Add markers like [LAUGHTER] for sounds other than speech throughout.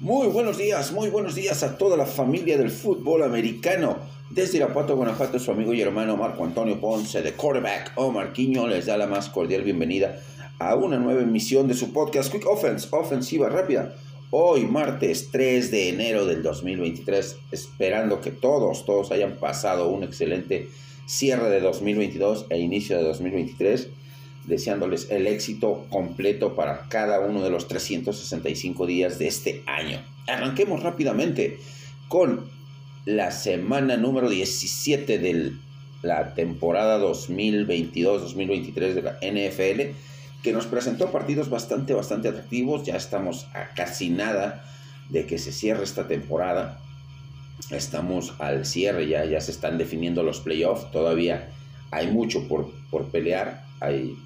Muy buenos días, muy buenos días a toda la familia del fútbol americano. Desde Irapuato, Guanajuato, su amigo y hermano Marco Antonio Ponce de Quarterback o Marquiño les da la más cordial bienvenida a una nueva emisión de su podcast Quick Offense, ofensiva rápida. Hoy, martes 3 de enero del 2023, esperando que todos, todos hayan pasado un excelente cierre de 2022 e inicio de 2023 deseándoles el éxito completo para cada uno de los 365 días de este año. Arranquemos rápidamente con la semana número 17 de la temporada 2022-2023 de la NFL, que nos presentó partidos bastante, bastante atractivos. Ya estamos a casi nada de que se cierre esta temporada. Estamos al cierre, ya, ya se están definiendo los playoffs. Todavía hay mucho por, por pelear. Hay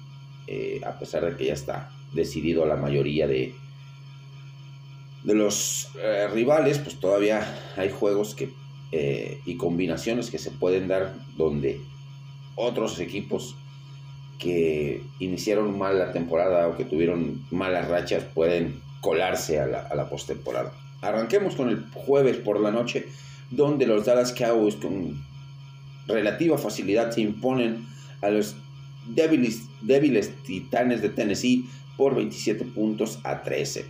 eh, a pesar de que ya está decidido la mayoría de, de los eh, rivales, pues todavía hay juegos que, eh, y combinaciones que se pueden dar donde otros equipos que iniciaron mal la temporada o que tuvieron malas rachas pueden colarse a la, a la postemporada. Arranquemos con el jueves por la noche, donde los Dallas Cowboys con relativa facilidad se imponen a los débiles, débiles Titanes de Tennessee por 27 puntos a 13.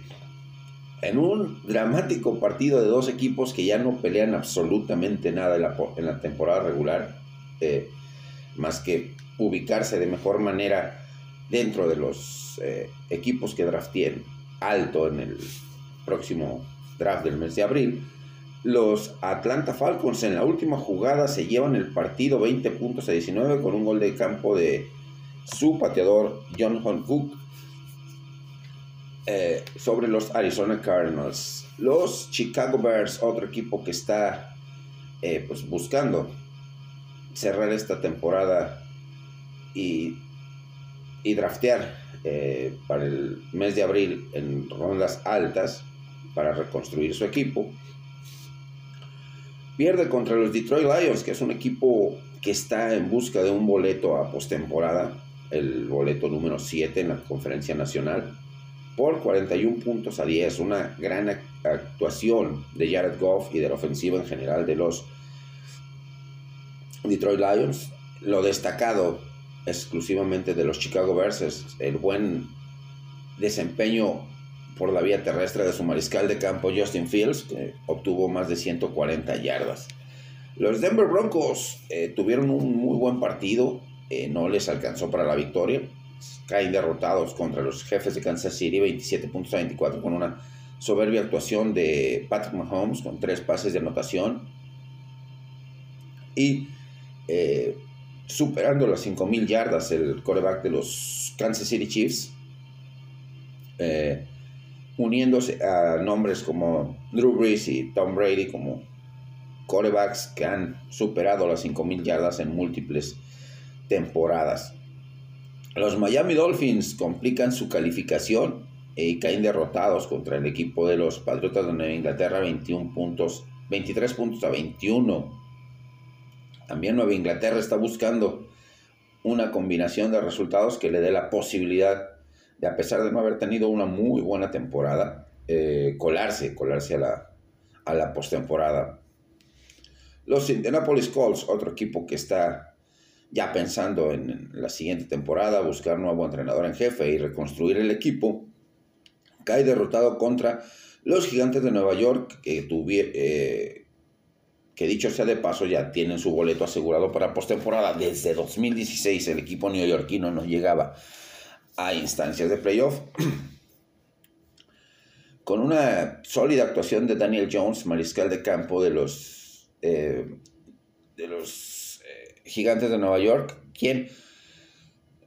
En un dramático partido de dos equipos que ya no pelean absolutamente nada en la, en la temporada regular, eh, más que ubicarse de mejor manera dentro de los eh, equipos que draftien alto en el próximo draft del mes de abril. Los Atlanta Falcons en la última jugada se llevan el partido 20 puntos a 19 con un gol de campo de su pateador John Hon eh, sobre los Arizona Cardinals. Los Chicago Bears, otro equipo que está eh, pues buscando cerrar esta temporada y, y draftear eh, para el mes de abril en rondas altas para reconstruir su equipo. Pierde contra los Detroit Lions, que es un equipo que está en busca de un boleto a postemporada el boleto número 7 en la conferencia nacional por 41 puntos a 10. Una gran actuación de Jared Goff y de la ofensiva en general de los Detroit Lions. Lo destacado exclusivamente de los Chicago Bears el buen desempeño por la vía terrestre de su mariscal de campo Justin Fields, que obtuvo más de 140 yardas. Los Denver Broncos eh, tuvieron un muy buen partido, eh, no les alcanzó para la victoria. Caen derrotados contra los jefes de Kansas City, 27 puntos a 24, con una soberbia actuación de Patrick Mahomes, con tres pases de anotación. Y eh, superando las 5.000 yardas, el coreback de los Kansas City Chiefs, eh, uniéndose a nombres como Drew Brees y Tom Brady como corebacks que han superado las 5.000 yardas en múltiples temporadas. Los Miami Dolphins complican su calificación y caen derrotados contra el equipo de los Patriotas de Nueva Inglaterra 21 puntos, 23 puntos a 21. También Nueva Inglaterra está buscando una combinación de resultados que le dé la posibilidad de, a pesar de no haber tenido una muy buena temporada, eh, colarse, colarse a la, a la postemporada. Los Indianapolis Colts, otro equipo que está ya pensando en la siguiente temporada, buscar nuevo entrenador en jefe y reconstruir el equipo, cae derrotado contra los gigantes de Nueva York, que, eh, que dicho sea de paso, ya tienen su boleto asegurado para postemporada. Desde 2016 el equipo neoyorquino no llegaba a instancias de playoff. [CLEARS THROAT] Con una sólida actuación de Daniel Jones, mariscal de campo de los, eh, de los Gigantes de Nueva York, quien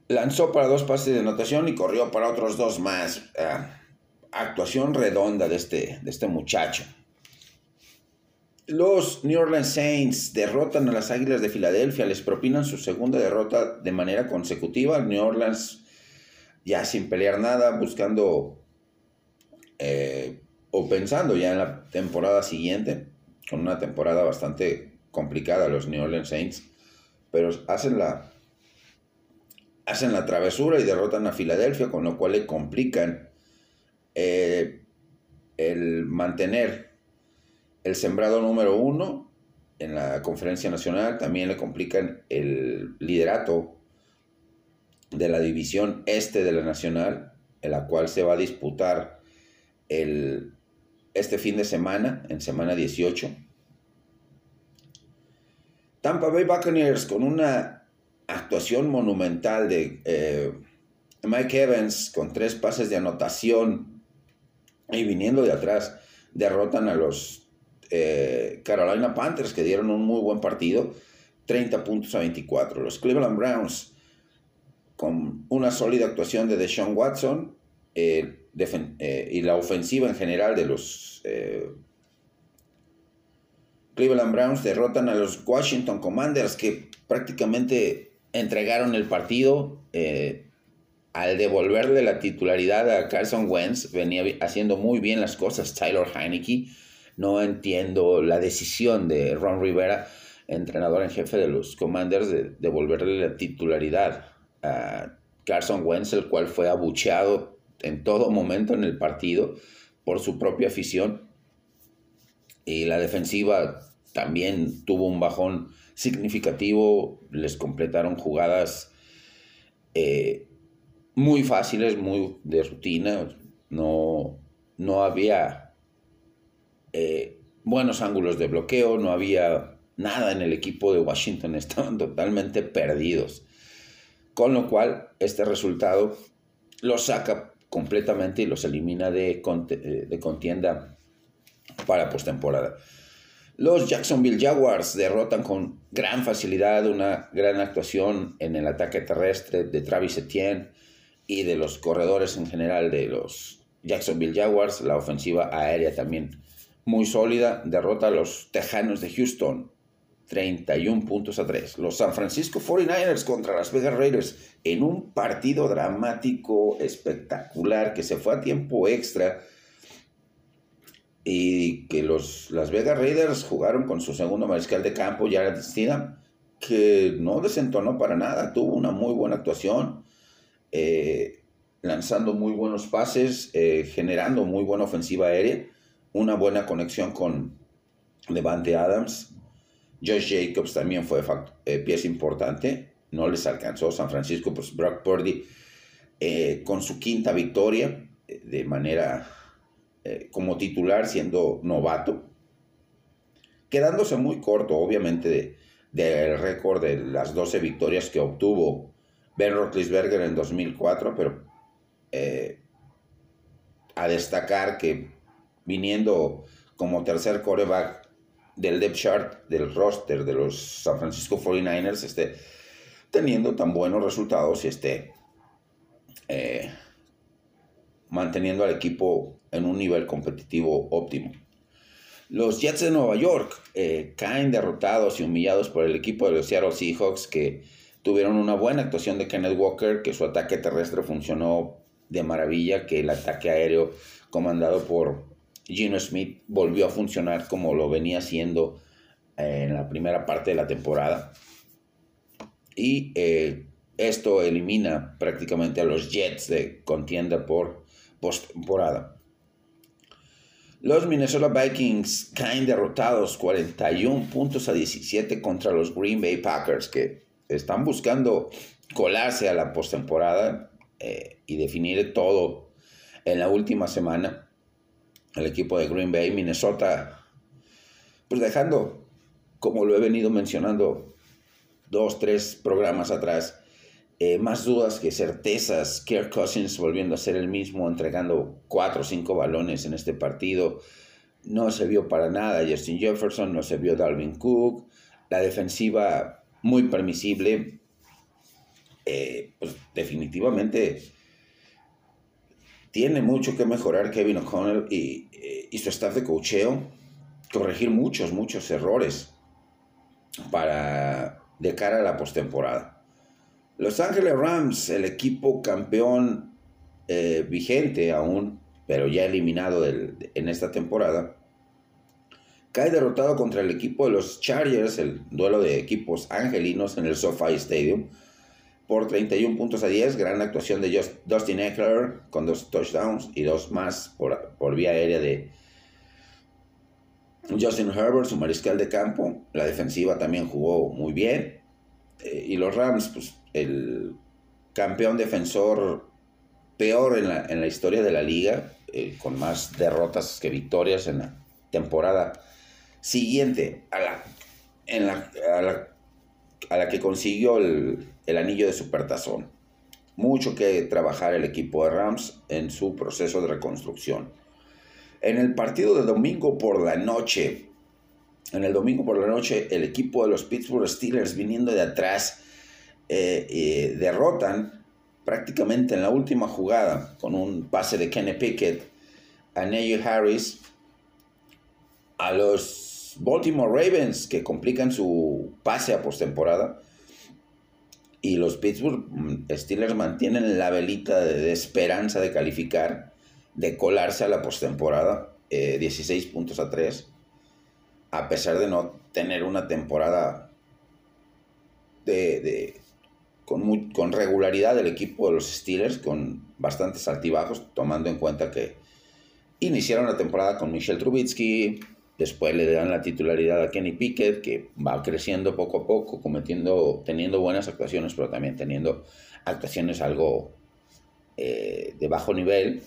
lanzó para dos pases de anotación y corrió para otros dos más. Ah, actuación redonda de este, de este muchacho. Los New Orleans Saints derrotan a las Águilas de Filadelfia, les propinan su segunda derrota de manera consecutiva. New Orleans ya sin pelear nada, buscando eh, o pensando ya en la temporada siguiente, con una temporada bastante complicada los New Orleans Saints pero hacen la, hacen la travesura y derrotan a Filadelfia, con lo cual le complican eh, el mantener el sembrado número uno en la conferencia nacional, también le complican el liderato de la división este de la nacional, en la cual se va a disputar el, este fin de semana, en semana 18. Tampa Bay Buccaneers con una actuación monumental de eh, Mike Evans con tres pases de anotación y viniendo de atrás derrotan a los eh, Carolina Panthers que dieron un muy buen partido, 30 puntos a 24. Los Cleveland Browns con una sólida actuación de Deshaun Watson eh, y la ofensiva en general de los Cleveland Browns derrotan a los Washington Commanders que prácticamente entregaron el partido eh, al devolverle la titularidad a Carson Wentz. Venía haciendo muy bien las cosas Tyler Heineke. No entiendo la decisión de Ron Rivera, entrenador en jefe de los Commanders, de devolverle la titularidad a Carson Wentz, el cual fue abucheado en todo momento en el partido por su propia afición y la defensiva también tuvo un bajón significativo, les completaron jugadas eh, muy fáciles, muy de rutina, no, no había eh, buenos ángulos de bloqueo, no había nada en el equipo de Washington, [LAUGHS] estaban totalmente perdidos. Con lo cual, este resultado los saca completamente y los elimina de, eh, de contienda para postemporada. Los Jacksonville Jaguars derrotan con gran facilidad una gran actuación en el ataque terrestre de Travis Etienne y de los corredores en general de los Jacksonville Jaguars. La ofensiva aérea también muy sólida. Derrota a los Tejanos de Houston 31 puntos a 3. Los San Francisco 49ers contra las Vegas Raiders en un partido dramático, espectacular, que se fue a tiempo extra y que los Las Vegas Raiders jugaron con su segundo mariscal de campo, Jared Stidham, que no desentonó para nada, tuvo una muy buena actuación, eh, lanzando muy buenos pases, eh, generando muy buena ofensiva aérea, una buena conexión con Devante Adams. Josh Jacobs también fue eh, pieza importante, no les alcanzó San Francisco, pues Brock Purdy con su quinta victoria de manera eh, como titular siendo novato, quedándose muy corto, obviamente, del récord de las 12 victorias que obtuvo Ben Roethlisberger en 2004, pero eh, a destacar que viniendo como tercer coreback del depth chart del roster de los San Francisco 49ers, esté teniendo tan buenos resultados y esté eh, manteniendo al equipo en un nivel competitivo óptimo. Los Jets de Nueva York eh, caen derrotados y humillados por el equipo de los Seattle Seahawks que tuvieron una buena actuación de Kenneth Walker, que su ataque terrestre funcionó de maravilla, que el ataque aéreo comandado por Gino Smith volvió a funcionar como lo venía haciendo en la primera parte de la temporada. Y eh, esto elimina prácticamente a los Jets de contienda por postemporada. Los Minnesota Vikings caen derrotados 41 puntos a 17 contra los Green Bay Packers que están buscando colarse a la postemporada eh, y definir todo en la última semana. El equipo de Green Bay, Minnesota, pues dejando, como lo he venido mencionando dos, tres programas atrás, eh, más dudas que certezas. Kirk Cousins volviendo a ser el mismo, entregando cuatro o cinco balones en este partido. No se vio para nada Justin Jefferson, no se vio Dalvin Cook. La defensiva muy permisible. Eh, pues definitivamente tiene mucho que mejorar Kevin O'Connell y, eh, y su staff de cocheo. Corregir muchos, muchos errores para de cara a la postemporada. Los Ángeles Rams, el equipo campeón eh, vigente aún, pero ya eliminado en esta temporada, cae derrotado contra el equipo de los Chargers, el duelo de equipos angelinos en el SoFi Stadium, por 31 puntos a 10. Gran actuación de Dustin Eckler con dos touchdowns y dos más por, por vía aérea de Justin Herbert, su mariscal de campo. La defensiva también jugó muy bien. Eh, y los Rams, pues el campeón defensor peor en la, en la historia de la liga, eh, con más derrotas que victorias en la temporada siguiente a la, en la, a la, que consiguió el, el anillo de supertazón. Mucho que trabajar el equipo de Rams en su proceso de reconstrucción. En el partido de domingo por la noche, en el domingo por la noche, el equipo de los Pittsburgh Steelers viniendo de atrás eh, eh, derrotan prácticamente en la última jugada con un pase de Kenny Pickett a Neil Harris a los Baltimore Ravens que complican su pase a postemporada. Y los Pittsburgh mm, Steelers mantienen la velita de esperanza de calificar de colarse a la postemporada, 16 eh, puntos a 3, a pesar de no tener una temporada de, con, con, regularidad del equipo de los Steelers, con bastantes altibajos, tomando en cuenta que iniciaron la temporada con Michelle Trubitsky, después le dan la titularidad a Kenny Pickett, que va creciendo poco a poco, cometiendo, teniendo buenas actuaciones, pero también teniendo actuaciones algo eh, de bajo nivel.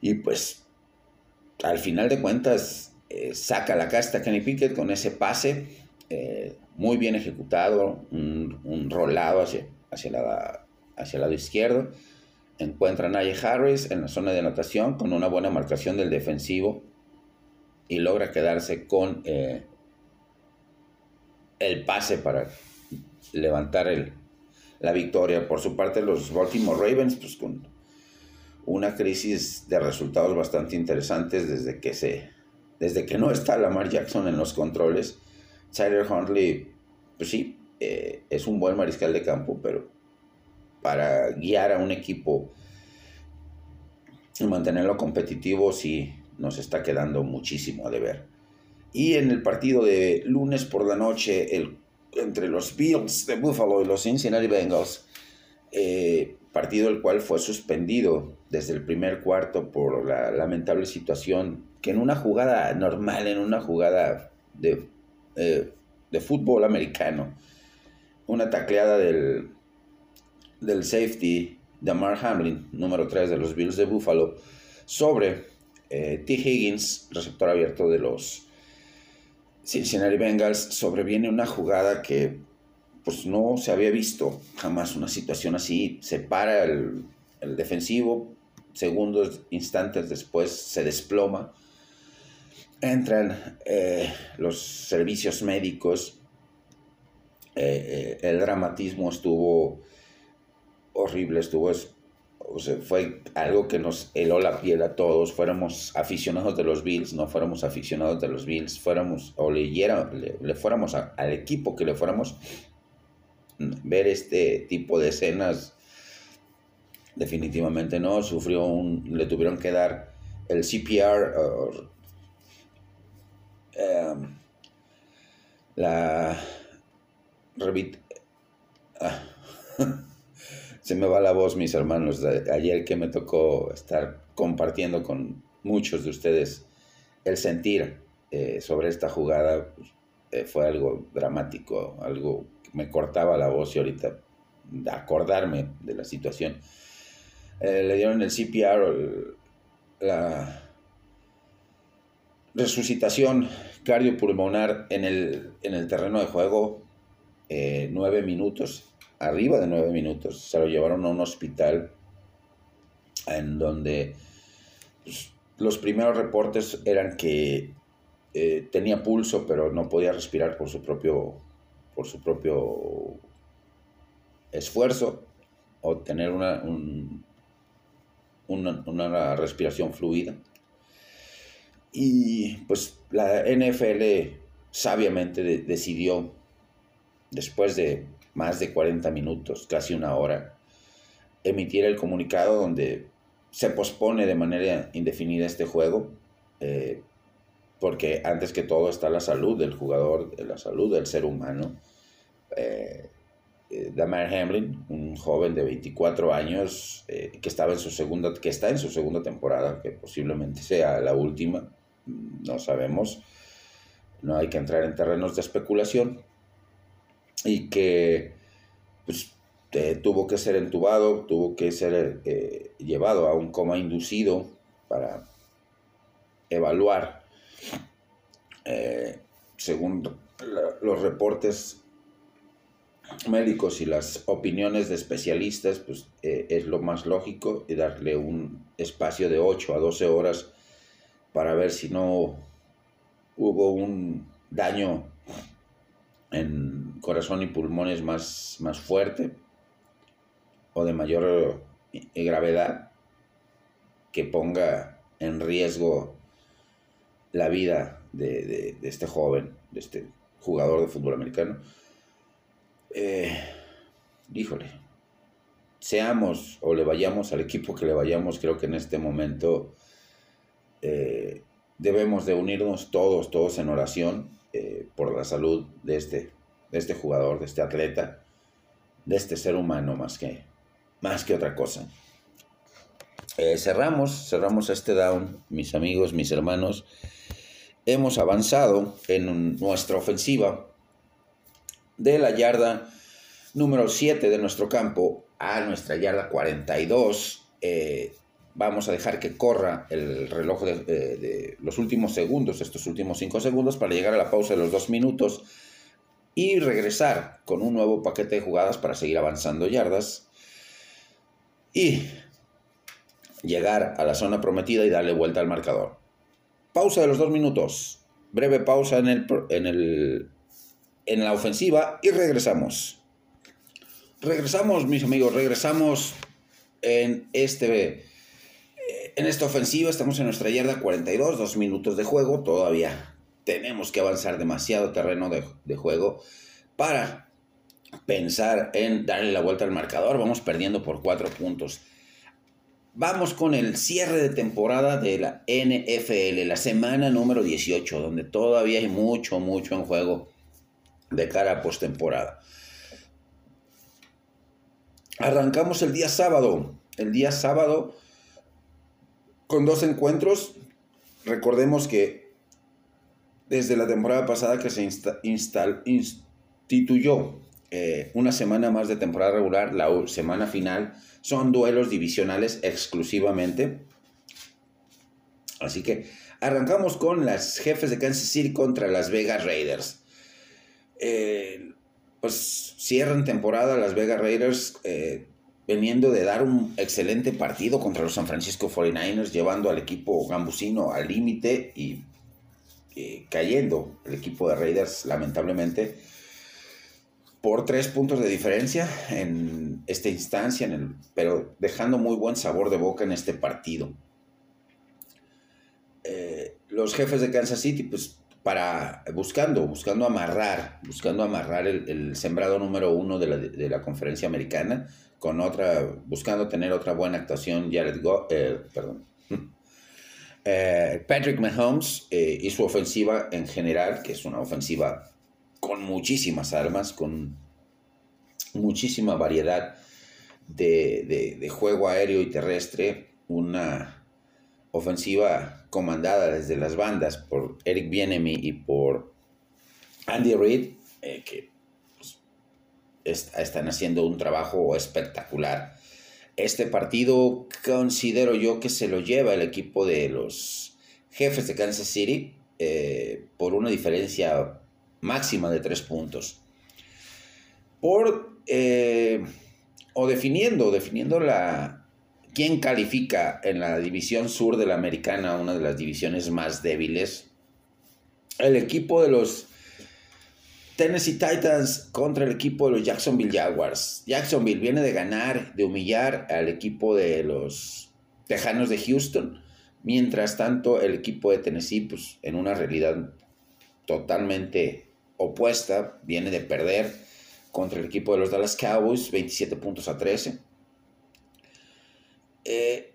Y pues al final de cuentas eh, saca la casta Kenny Pickett con ese pase eh, muy bien ejecutado, un, rolado hacia, hacia, la, hacia el lado izquierdo. Encuentra a Najee Harris en la zona de anotación con una buena marcación del defensivo y logra quedarse con eh, el pase para levantar el, la victoria. Por su parte, los Baltimore Ravens, pues con una crisis de resultados bastante interesantes desde que se desde que no está Lamar Jackson en los controles. Tyler Huntley, pues sí, eh, es un buen mariscal de campo, pero para guiar a un equipo y mantenerlo competitivo sí nos está quedando muchísimo a deber. Y en el partido de lunes por la noche el, entre los Bills de Buffalo y los Cincinnati Bengals, eh, partido el cual fue suspendido desde el primer cuarto por la lamentable situación que en una jugada normal, en una jugada de, eh, de fútbol americano, una tacleada del, del safety de Mark Hamlin, número 3 de los Bills de Buffalo, sobre eh, T. Higgins, receptor abierto de los Cincinnati Bengals, sobreviene una jugada que pues no se había visto jamás una situación así. Se para el, defensivo, segundos, instantes después se desploma. Entran eh, los servicios médicos. Eh, el dramatismo estuvo horrible, estuvo o sea, fue algo que nos heló la piel a todos, fuéramos aficionados de los Bills, no fuéramos aficionados de los Bills, fuéramos o leyera, le, fuéramos al equipo que le fuéramos, ver este tipo de escenas, definitivamente no, sufrió un, le tuvieron que dar el CPR, em, la... Ah, [LAUGHS] se me va la voz, mis hermanos. Ayer que me tocó estar compartiendo con muchos de ustedes el sentir eh, sobre esta jugada eh, fue algo dramático, algo me cortaba la voz y ahorita acordarme de la situación. Eh, le dieron el CPR, la resucitación cardiopulmonar en el, en el terreno de juego, nueve minutos arriba de nueve minutos. Se lo llevaron a un hospital en donde pues, los primeros reportes eran que eh, tenía pulso, pero no podía respirar por su propio, por su propio esfuerzo o tener una, una, respiración fluida. Y pues la NFL sabiamente decidió, después de más de 40 minutos, casi una hora, emitir el comunicado donde se pospone de manera indefinida este juego, eh, porque antes que todo está la salud del jugador, la salud del ser humano. Eh, eh, Damar Hamlin, un joven de 24 años eh, que, estaba en su segunda, que está en su segunda temporada, que posiblemente sea la última, no sabemos, no hay que entrar en terrenos de especulación, y que pues, tuvo que ser entubado, tuvo que ser eh, llevado a un coma inducido para evaluar, según los reportes médicos y las opiniones de especialistas, pues eh, es lo más lógico y darle un espacio de 8 a 12 horas para ver si no hubo un daño en corazón y pulmones más, más fuerte o de mayor gravedad que ponga en riesgo la vida de, de este joven, de este jugador de fútbol americano eh, híjole, seamos o le vayamos al equipo que le vayamos, creo que en este momento eh, debemos de unirnos todos, todos en oración eh, por la salud de este, este jugador, de este atleta, de este ser humano más que, más que otra cosa. Eh, cerramos, cerramos este down, mis amigos, mis hermanos. Hemos avanzado en nuestra ofensiva de la yarda número 7 de nuestro campo a nuestra yarda 42. Eh, vamos a dejar que corra el reloj de, los últimos segundos, estos últimos 5 segundos, para llegar a la pausa de los 2 minutos y regresar con un nuevo paquete de jugadas para seguir avanzando yardas y llegar a la zona prometida y darle vuelta al marcador. Pausa de los 2 minutos. Breve pausa en el, en el en la ofensiva y regresamos. Regresamos, mis amigos, regresamos en este en esta ofensiva estamos en nuestra yarda 42, dos minutos de juego, todavía tenemos que avanzar demasiado terreno de, de, juego para pensar en darle la vuelta al marcador, vamos perdiendo por cuatro puntos. Vamos con el cierre de temporada de la NFL, la semana número 18, donde todavía hay mucho, mucho en juego de cara a postemporada. Arrancamos el día sábado. El día sábado con dos encuentros. Recordemos que desde la temporada pasada que se instituyó eh, una semana más de temporada regular, la semana final, son duelos divisionales exclusivamente. Así que arrancamos con las jefes de Kansas City contra las Vegas Raiders. Eh, pues cierran temporada Las Vegas Raiders eh, veniendo de dar un excelente partido contra los San Francisco 49ers, llevando al equipo gambusino al límite y cayendo el equipo de Raiders lamentablemente por tres puntos de diferencia en esta instancia, pero dejando muy buen sabor de boca en este partido. Eh, los jefes de Kansas City, pues buscando, buscando amarrar, buscando amarrar el, sembrado número uno de la, conferencia americana con otra, buscando tener otra buena actuación, Jared Go, eh, perdón, [LAUGHS] eh, Patrick Mahomes eh, y su ofensiva en general, que es una ofensiva con muchísimas armas, con muchísima variedad de, de juego aéreo y terrestre, una ofensiva comandada desde las bandas por Eric Bienemy y por Andy Reid, eh, que pues, están haciendo un trabajo espectacular. Este partido considero yo que se lo lleva el equipo de los jefes de Kansas City eh, por una diferencia máxima de tres puntos. Por, eh, o definiendo, definiendo la, ¿Quién califica en la división sur de la americana, una de las divisiones más débiles? El equipo de los Tennessee Titans contra el equipo de los Jacksonville Jaguars. Jacksonville viene de ganar, de humillar al equipo de los Tejanos de Houston. Mientras tanto, el equipo de Tennessee, pues en una realidad totalmente opuesta, viene de perder contra el equipo de los Dallas Cowboys, 27 puntos a 13. Eh,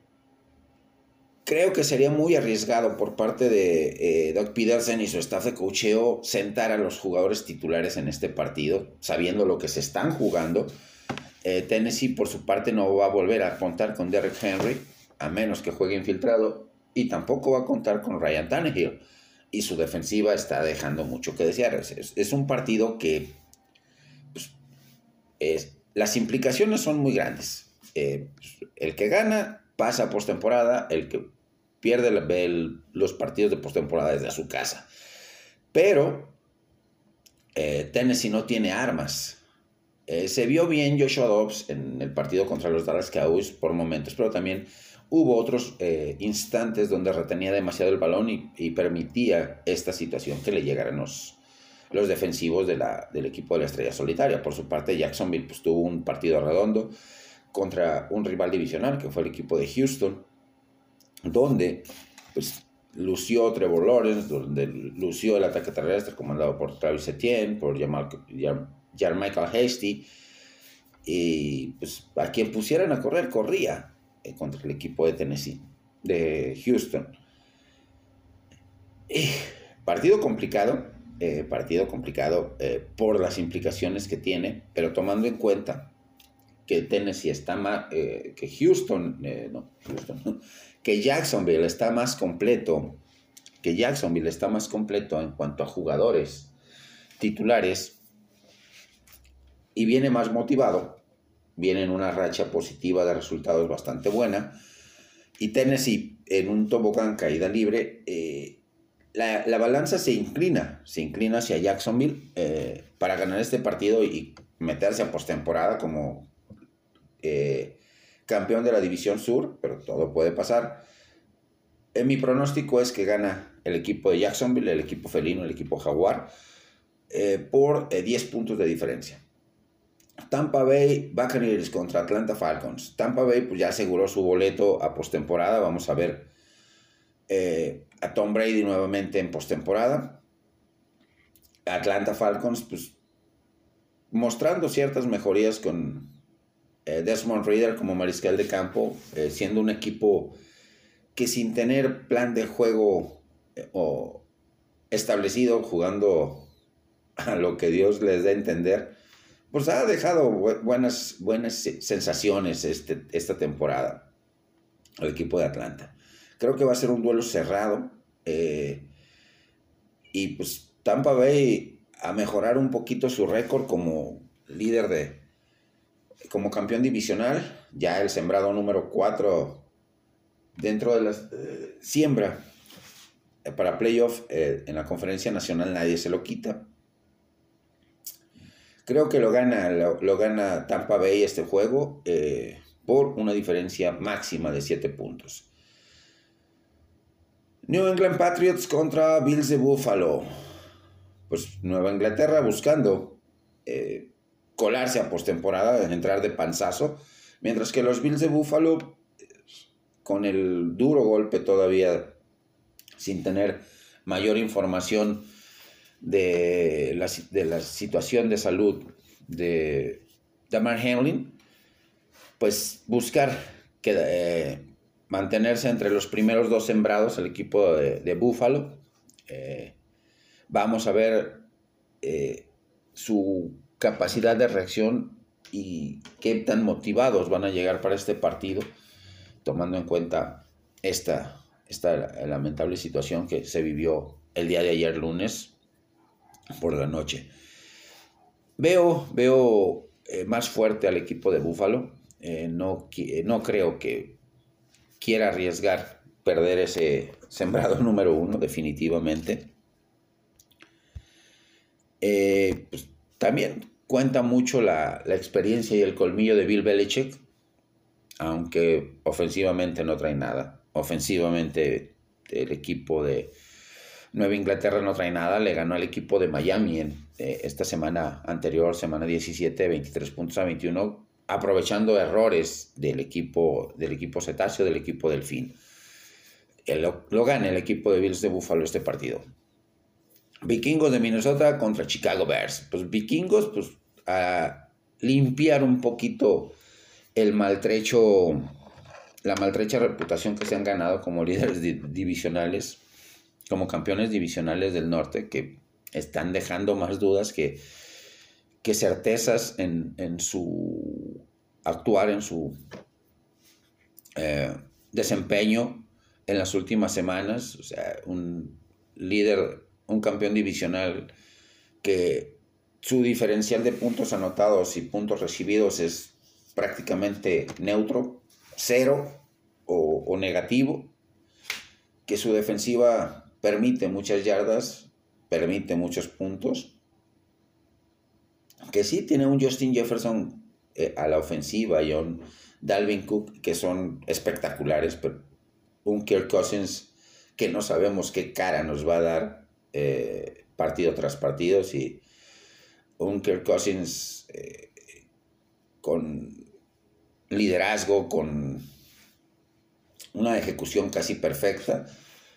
creo que sería muy arriesgado por parte de eh, Doug Peterson y su staff de cocheo sentar a los jugadores titulares en este partido, sabiendo lo que se están jugando. Eh, Tennessee, por su parte, no va a volver a contar con Derrick Henry, a menos que juegue infiltrado, y tampoco va a contar con Ryan Tannehill. Y su defensiva está dejando mucho que desear. Es, un partido que pues, es, las implicaciones son muy grandes. Eh, el que gana pasa postemporada, el que pierde los partidos de postemporada desde su casa. Pero eh, Tennessee no tiene armas. Eh, se vio bien Joshua Dobbs en el partido contra los Dallas Cowboys por momentos, pero también hubo otros instantes donde retenía demasiado el balón y, permitía esta situación que le llegaran los, los defensivos del equipo de la Estrella Solitaria. Por su parte, Jacksonville pues, tuvo un partido redondo contra un rival divisional que fue el equipo de Houston donde pues, lució Trevor Lawrence, donde lució el ataque terrestre comandado por Travis Etienne, por Michael Hasty, y pues a quien pusieran a correr, corría eh, contra el equipo de Tennessee, de Houston. partido complicado, eh, partido complicado eh, por las implicaciones que tiene, pero tomando en cuenta que Tennessee está más, que Houston, no, Houston, que Jacksonville está más completo, que Jacksonville está más completo en cuanto a jugadores titulares y viene más motivado, viene en una racha positiva de resultados bastante buena y Tennessee en un tobogán caída libre, eh, la, balanza se inclina, se inclina hacia Jacksonville eh, para ganar este partido y meterse a postemporada como eh, campeón de la División Sur, pero todo puede pasar. En eh, mi pronóstico es que gana el equipo de Jacksonville, el equipo felino, el equipo jaguar, eh, por 10 eh, puntos de diferencia. Tampa Bay Buccaneers contra Atlanta Falcons. Tampa Bay pues, ya aseguró su boleto a postemporada. Vamos a ver a Tom Brady nuevamente en postemporada. Atlanta Falcons, pues mostrando ciertas mejorías con eh, Desmond Reader como mariscal de campo, eh, siendo un equipo que sin tener plan de juego eh, o establecido, jugando a lo que Dios les da a entender, pues ha dejado buenas, buenas sensaciones este, esta temporada al equipo de Atlanta. Creo que va a ser un duelo cerrado y pues Tampa Bay a mejorar un poquito su récord como líder de, como campeón divisional, ya el sembrado número 4 dentro de la eh, siembra eh, para playoff eh, en la conferencia nacional nadie se lo quita. Creo que lo gana, lo, gana Tampa Bay este juego por una diferencia máxima de 7 puntos. New England Patriots contra Bills de Buffalo. Pues Nueva Inglaterra buscando colarse a postemporada, entrar de panzazo, mientras que los Bills de Buffalo, con el duro golpe todavía, sin tener mayor información de la, de la situación de salud de Damar Hamlin, pues buscar que, eh, mantenerse entre los primeros dos sembrados, el equipo de, Buffalo. Eh, vamos a ver eh, su capacidad de reacción y qué tan motivados van a llegar para este partido, tomando en cuenta esta, esta lamentable situación que se vivió el día de ayer lunes por la noche. Veo, veo eh, más fuerte al equipo de Búfalo. Eh, no, no creo que quiera arriesgar perder ese sembrado [LAUGHS] número uno, definitivamente. Eh, pues, también cuenta mucho la, experiencia y el colmillo de Bill Belichick, aunque ofensivamente no trae nada. Ofensivamente el equipo de Nueva Inglaterra no trae nada, le ganó al equipo de Miami en eh, esta semana anterior, semana 17, 23 puntos a 21, aprovechando errores del equipo, del equipo cetáceo, del equipo delfín. Lo, lo gana el equipo de Bills de Buffalo este partido. Vikingos de Minnesota contra Chicago Bears. Pues vikingos, pues a limpiar un poquito el maltrecho la maltrecha reputación que se han ganado como líderes divisionales, como campeones divisionales del norte, que están dejando más dudas que, que certezas en, su actuar, en su eh, desempeño en las últimas semanas. O sea, un líder, un campeón divisional que su diferencial de puntos anotados y puntos recibidos es prácticamente neutro, cero o, negativo, que su defensiva permite muchas yardas, permite muchos puntos, que sí tiene un Justin Jefferson eh, a la ofensiva y un Dalvin Cook que son espectaculares, pero un Kirk Cousins que no sabemos qué cara nos va a dar eh, partido tras partido, y un Kirk Cousins eh, con liderazgo, con una ejecución casi perfecta,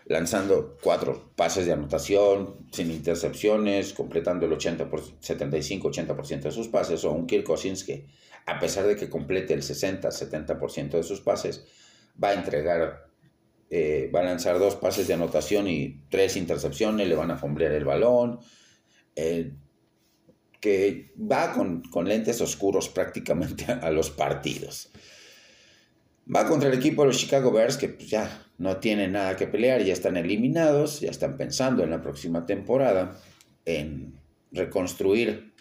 lanzando cuatro pases de anotación, sin intercepciones, completando el 80 75-80% de sus pases, o un Kirk Cousins que, a pesar de que complete el 60-70% de sus pases, va a entregar, eh, va a lanzar dos pases de anotación y tres intercepciones, le van a fombrear el balón, eh, que va con, con lentes oscuros prácticamente [LAUGHS] a los partidos. Va contra el equipo de los Chicago Bears, que pues, ya no tienen nada que pelear, ya están eliminados, ya están pensando en la próxima temporada, en reconstruir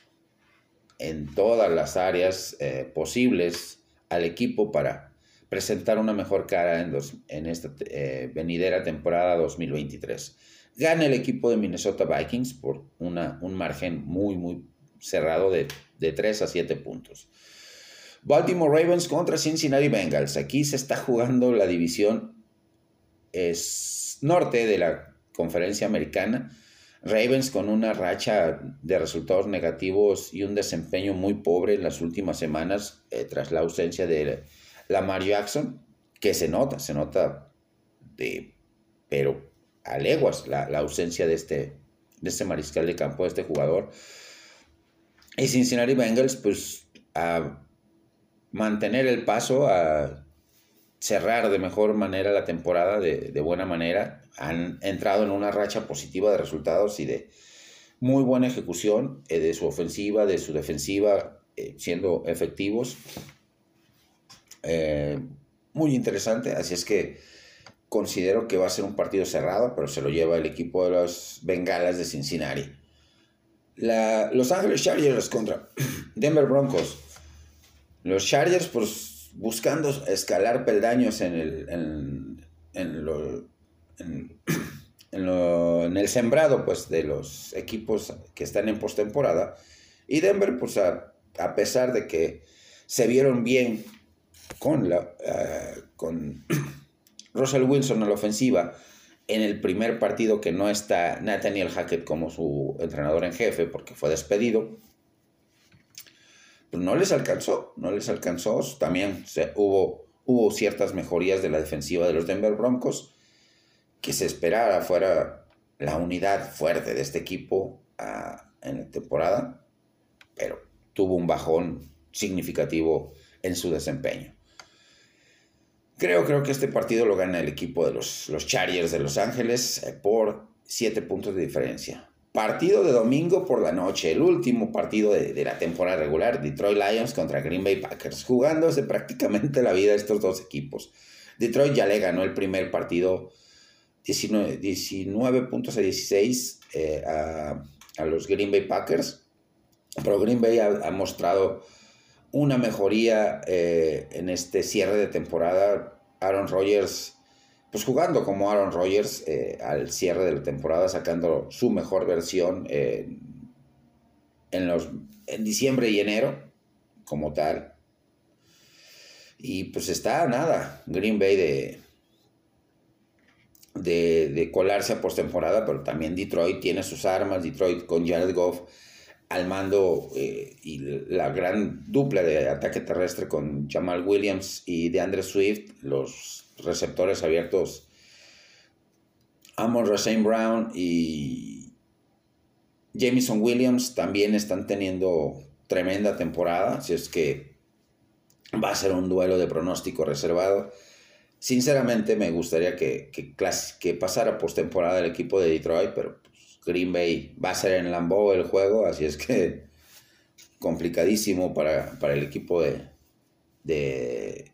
en todas las áreas eh, posibles al equipo para presentar una mejor cara en, en esta eh, venidera temporada 2023. Gana el equipo de Minnesota Vikings por una, un margen muy, muy cerrado de, de 3 a 7 puntos. Baltimore Ravens contra Cincinnati Bengals. Aquí se está jugando la división es norte de la conferencia americana. Ravens con una racha de resultados negativos y un desempeño muy pobre en las últimas semanas eh, tras la ausencia de Lamar Jackson, que se nota, se nota de, pero a leguas la, ausencia de este, de este mariscal de campo, de este jugador. Y Cincinnati Bengals, pues a mantener el paso, a cerrar de mejor manera la temporada, de, buena manera. Han entrado en una racha positiva de resultados y de muy buena ejecución eh, de su ofensiva, de su defensiva, eh, siendo efectivos. Eh, muy interesante, así es que considero que va a ser un partido cerrado, pero se lo lleva el equipo de los Bengalas de Cincinnati. La, los Ángeles Chargers contra [CLEARS THROAT] Denver Broncos. Los Chargers, pues buscando escalar peldaños en el, en, [CLEARS THROAT] en, lo, en, el sembrado pues, de los equipos que están en postemporada. Y Denver, pues a, pesar de que se vieron bien con, la, uh, con Russell Wilson a la ofensiva, en el primer partido que no está Nathaniel Hackett como su entrenador en jefe porque fue despedido, pues no les alcanzó, no les alcanzó. También hubo, hubo ciertas mejorías de la defensiva de los Denver Broncos, que se esperara fuera la unidad fuerte de este equipo ah, en la temporada, pero tuvo un bajón significativo en su desempeño. Creo, creo que este partido lo gana el equipo de los, los Chargers de Los Ángeles eh, por 7 puntos de diferencia. Partido de domingo por la noche, el último partido de, la temporada regular, Detroit Lions contra Green Bay Packers, jugándose prácticamente la vida de estos dos equipos. Detroit ya le ganó el primer partido 19, puntos a 16 eh, a, los Green Bay Packers, pero Green Bay ha, mostrado una mejoría eh, en este cierre de temporada. Aaron Rodgers pues jugando como Aaron Rodgers eh, al cierre de la temporada, sacando su mejor versión en, los, en diciembre y enero, como tal. Y pues está nada, Green Bay de, de, de colarse a postemporada, pero también Detroit tiene sus armas, Detroit con Jared Goff al mando eh, y la gran dupla de ataque terrestre con Jamal Williams y de Andre Swift, los receptores abiertos Amon Rashane Brown y Jamison Williams también están teniendo tremenda temporada, si es que va a ser un duelo de pronóstico reservado. sinceramente me gustaría que, que, que pasara postemporada el equipo de Detroit, pero Green Bay va a ser en Lambeau el juego, así es que complicadísimo para, para el equipo de, de,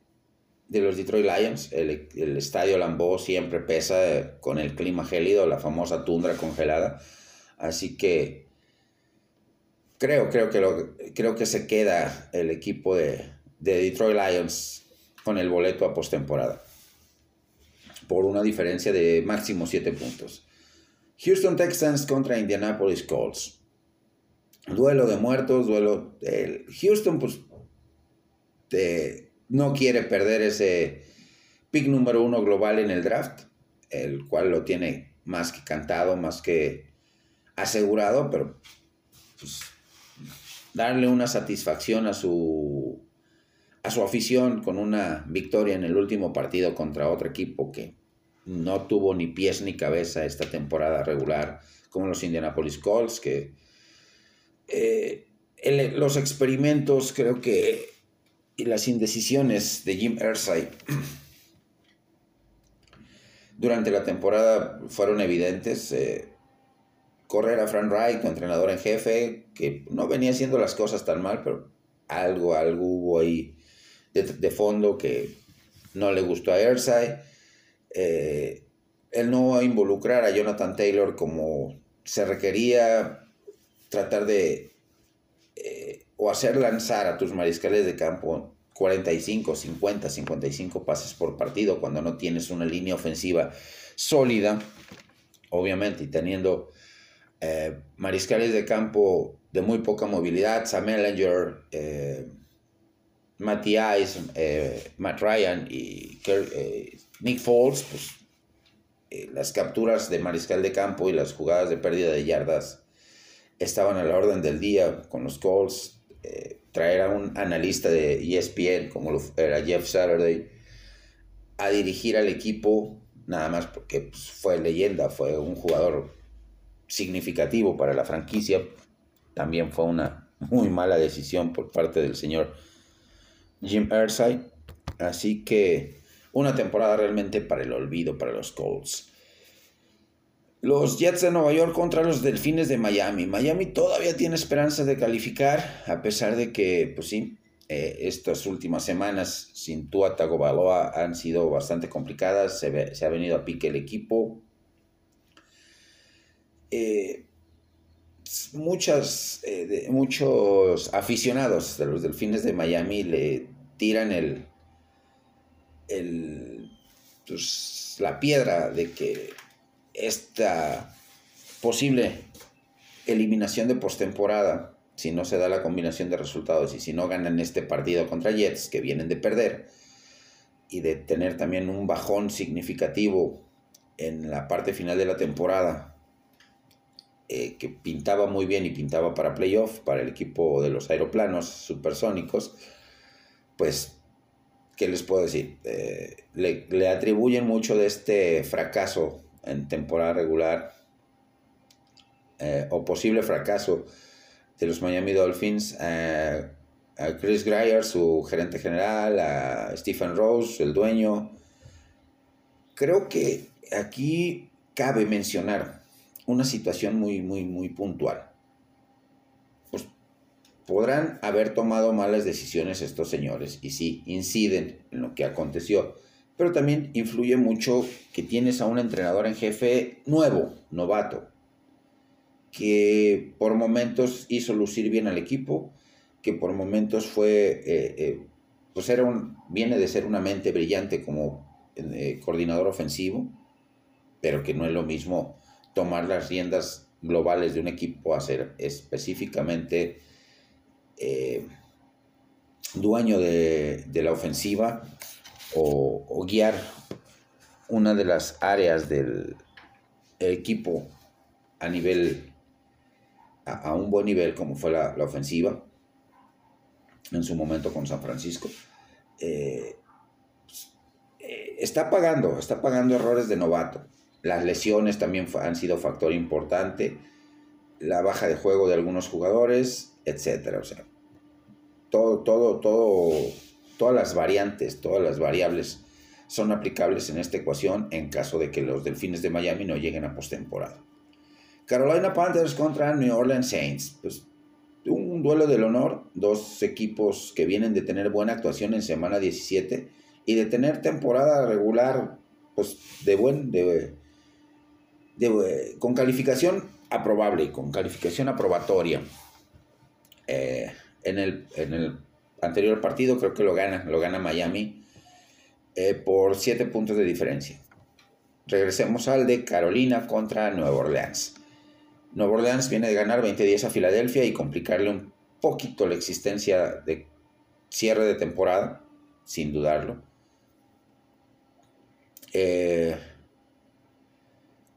de los Detroit Lions. El, el, estadio Lambeau siempre pesa con el clima gélido, la famosa tundra congelada. Así que creo, creo, que, lo, creo que se queda el equipo de, de Detroit Lions con el boleto a postemporada. Por una diferencia de máximo 7 puntos. Houston Texans contra Indianapolis Colts. Duelo de muertos, duelo. El Houston, pues, no quiere perder ese pick número uno global en el draft, el cual lo tiene más que cantado, más que asegurado, pero pues, darle una satisfacción a su, a su afición con una victoria en el último partido contra otro equipo que no tuvo ni pies ni cabeza esta temporada regular, como los Indianapolis Colts, que eh, los experimentos creo que y las indecisiones de Jim Ersay [CLEARS THROAT] durante la temporada fueron evidentes. Eh, correr a Frank Wright, entrenador en jefe, que no venía haciendo las cosas tan mal, pero algo, algo hubo ahí de, fondo que no le gustó a Ersay. Eh, el no involucrar a Jonathan Taylor como se requería, tratar de eh, o hacer lanzar a tus mariscales de campo 45, 50, 55 pases por partido cuando no tienes una línea ofensiva sólida, obviamente, y teniendo eh, mariscales de campo de muy poca movilidad, Sam Ellinger, eh, eh, Matt Ryan y eh, Nick Foles, pues las capturas de mariscal de campo y las jugadas de pérdida de yardas estaban a la orden del día con los Colts. Eh, traer a un analista de ESPN, como era Jeff Saturday, a dirigir al equipo, nada más porque pues, fue leyenda, fue un jugador significativo para la franquicia, también fue una muy mala decisión por parte del señor Jim Irsay. Así que una temporada realmente para el olvido para los Colts. Los Jets de Nueva York contra los Delfines de Miami. Miami todavía tiene esperanza de calificar, a pesar de que, pues sí, eh, estas últimas semanas sin Tua Tagovailoa han sido bastante complicadas. Se, ha venido a pique el equipo. Eh, muchas, eh, muchos aficionados de los Delfines de Miami le tiran el, el pues, la piedra de que esta posible eliminación de postemporada, si no se da la combinación de resultados y si no ganan este partido contra Jets, que vienen de perder, y de tener también un bajón significativo en la parte final de la temporada, eh, que pintaba muy bien y pintaba para playoff, para el equipo de los aeroplanos supersónicos, pues, ¿qué les puedo decir? Eh, le, le atribuyen mucho de este fracaso en temporada regular eh, o posible fracaso de los Miami Dolphins a Chris Greyer, su gerente general, a Stephen Rose, el dueño. Creo que aquí cabe mencionar una situación muy, muy, muy puntual. Pues podrán haber tomado malas decisiones estos señores y sí, inciden en lo que aconteció. Pero también influye mucho que tienes a un entrenador en jefe nuevo, novato, que por momentos hizo lucir bien al equipo, que por momentos fue, eh, eh, pues era un, viene de ser una mente brillante como eh, coordinador ofensivo, pero que no es lo mismo tomar las riendas globales de un equipo a ser específicamente dueño de, de la ofensiva o, guiar una de las áreas del equipo a nivel, a, un buen nivel como fue la, ofensiva en su momento con San Francisco, eh, eh, está pagando, está pagando errores de novato. Las lesiones también han sido factor importante, la baja de juego de algunos jugadores, etcétera. O sea, todo, todo, todo todas las variantes, todas las variables son aplicables en esta ecuación en caso de que los Delfines de Miami no lleguen a postemporada. Carolina Panthers contra New Orleans Saints. Pues un duelo del honor, dos equipos que vienen de tener buena actuación en semana 17 y de tener temporada regular pues de buen de, con calificación aprobable, con calificación aprobatoria. Eh, en, el, en el anterior partido creo que lo gana, lo gana Miami eh, por 7 puntos de diferencia. Regresemos al de Carolina contra Nueva Orleans. Nueva Orleans viene de ganar 20-10 a Filadelfia y complicarle un poquito la existencia de cierre de temporada, sin dudarlo. Eh,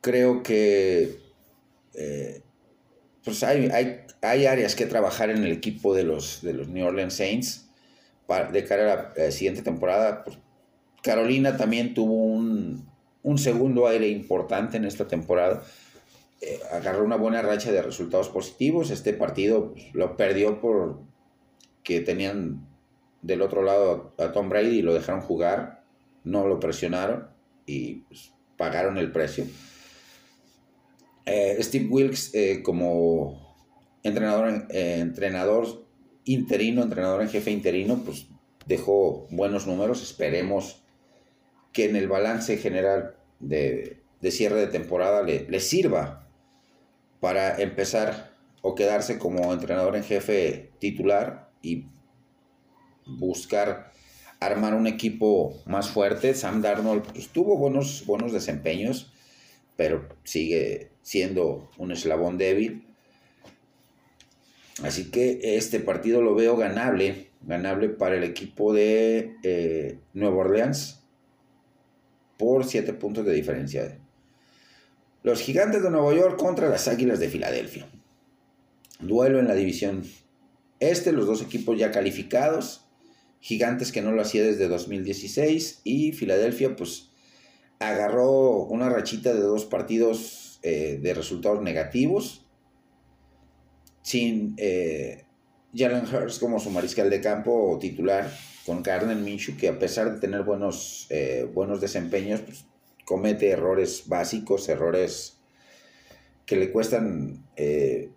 creo que eh, pues hay, hay, áreas que trabajar en el equipo de los, de los New Orleans Saints para, de cara a la eh, siguiente temporada. Pues, Carolina también tuvo un, un segundo aire importante en esta temporada eh, agarró una buena racha de resultados positivos. Este partido pues, lo perdió por que tenían del otro lado a Tom Brady y lo dejaron jugar, no lo presionaron y pues, pagaron el precio. Eh, Steve Wilkes como entrenador, entrenador interino, entrenador en jefe interino, pues dejó buenos números. Esperemos que en el balance general de, cierre de temporada le, le sirva para empezar o quedarse como entrenador en jefe titular y buscar armar un equipo más fuerte. Sam Darnold pues, tuvo buenos, buenos desempeños, pero sigue siendo un eslabón débil. Así que este partido lo veo ganable, ganable para el equipo de eh, Nueva Orleans por 7 puntos de diferencia. Los Gigantes de Nueva York contra las Águilas de Filadelfia. Duelo en la división este, los dos equipos ya calificados. Gigantes que no lo hacía desde 2016 y Filadelfia pues agarró una rachita de dos partidos eh, de resultados negativos sin eh, Jalen Hurts como su mariscal de campo titular con Gardner Minshew que a pesar de tener buenos, eh, buenos desempeños pues, comete errores básicos, errores que le cuestan eh,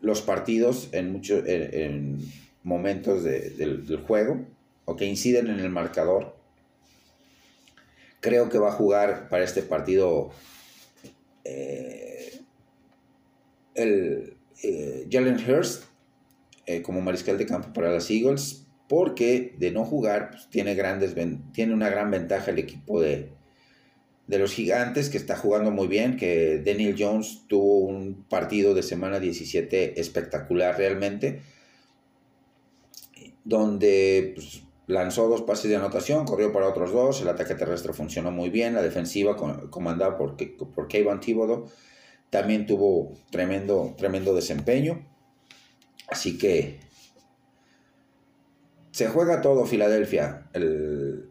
los partidos en, muchos en, momentos del, juego o que inciden en el marcador. Creo que va a jugar para este partido el eh, Jalen Hurst como mariscal de campo para las Eagles porque de no jugar pues, tiene, grandes, tiene una gran ventaja el equipo de, de los gigantes que está jugando muy bien, que Daniel Jones tuvo un partido de semana 17 espectacular realmente, donde pues, lanzó dos pases de anotación, corrió para otros dos, el ataque terrestre funcionó muy bien, la defensiva comandada por, por Kevin Thibodeau también tuvo tremendo, tremendo desempeño, así que se juega todo Filadelfia, el,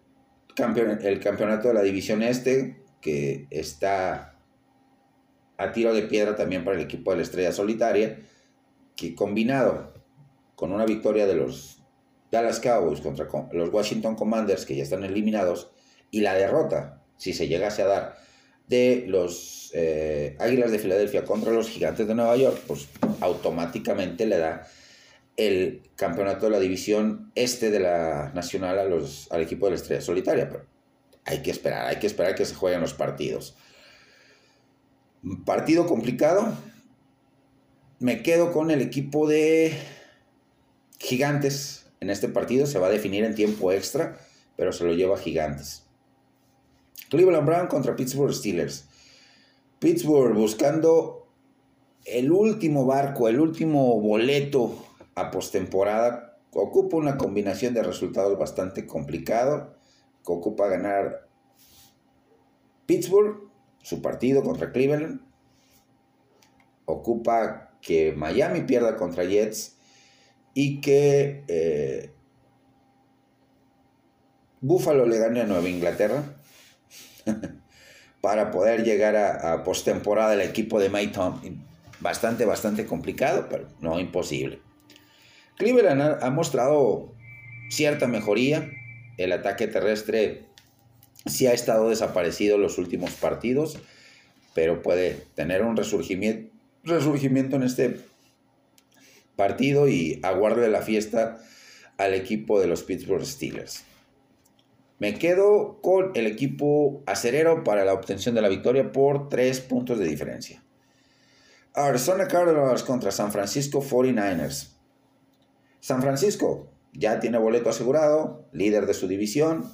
el campeonato de la división este, que está a tiro de piedra también para el equipo de la Estrella Solitaria, que combinado con una victoria de los Dallas Cowboys contra los Washington Commanders, que ya están eliminados, y la derrota, si se llegase a dar, de los eh, Águilas de Filadelfia contra los Gigantes de Nueva York, pues automáticamente le da el campeonato de la división este de la nacional a los, al equipo de la Estrella Solitaria. Pero hay que esperar, hay que esperar que se jueguen los partidos. Partido complicado. Me quedo con el equipo de Gigantes. En este partido se va a definir en tiempo extra, pero se lo lleva Gigantes. Cleveland Brown contra Pittsburgh Steelers. Pittsburgh buscando el último barco, el último boleto a postemporada. Ocupa una combinación de resultados bastante complicado que ocupa ganar Pittsburgh, su partido contra Cleveland. Ocupa que Miami pierda contra Jets y que eh, Buffalo le gane a Nueva Inglaterra para poder llegar a, postemporada el equipo de Mike Bastante, bastante complicado, pero no imposible. Cleveland ha mostrado cierta mejoría el ataque terrestre sí ha estado desaparecido los últimos partidos, pero puede tener un resurgimiento, resurgimiento en este partido y aguarde la fiesta al equipo de los Pittsburgh Steelers. Me quedo con el equipo acerero para la obtención de la victoria por tres puntos de diferencia. Arizona Cardinals contra San Francisco 49ers. San Francisco ya tiene boleto asegurado, líder de su división,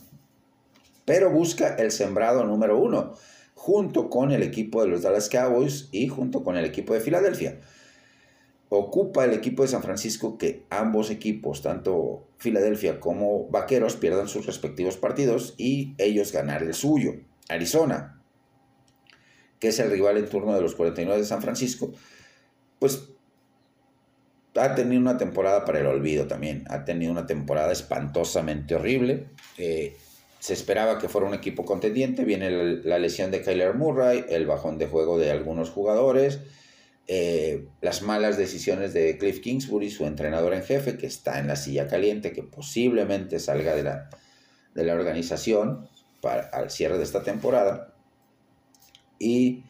pero busca el sembrado número uno, junto con el equipo de los Dallas Cowboys y junto con el equipo de Filadelfia ocupa el equipo de San Francisco que ambos equipos, tanto Filadelfia como Vaqueros, pierdan sus respectivos partidos y ellos ganar el suyo. Arizona, que es el rival en turno de los 49 de San Francisco, pues ha tenido una temporada para el olvido también. Ha tenido una temporada espantosamente horrible. Eh, se esperaba que fuera un equipo contendiente. Viene la lesión de Kyler Murray, el bajón de juego de algunos jugadores eh, las malas decisiones de Cliff Kingsbury, su entrenador en jefe, que está en la silla caliente, que posiblemente salga de la, de la organización para, al cierre de esta temporada. Y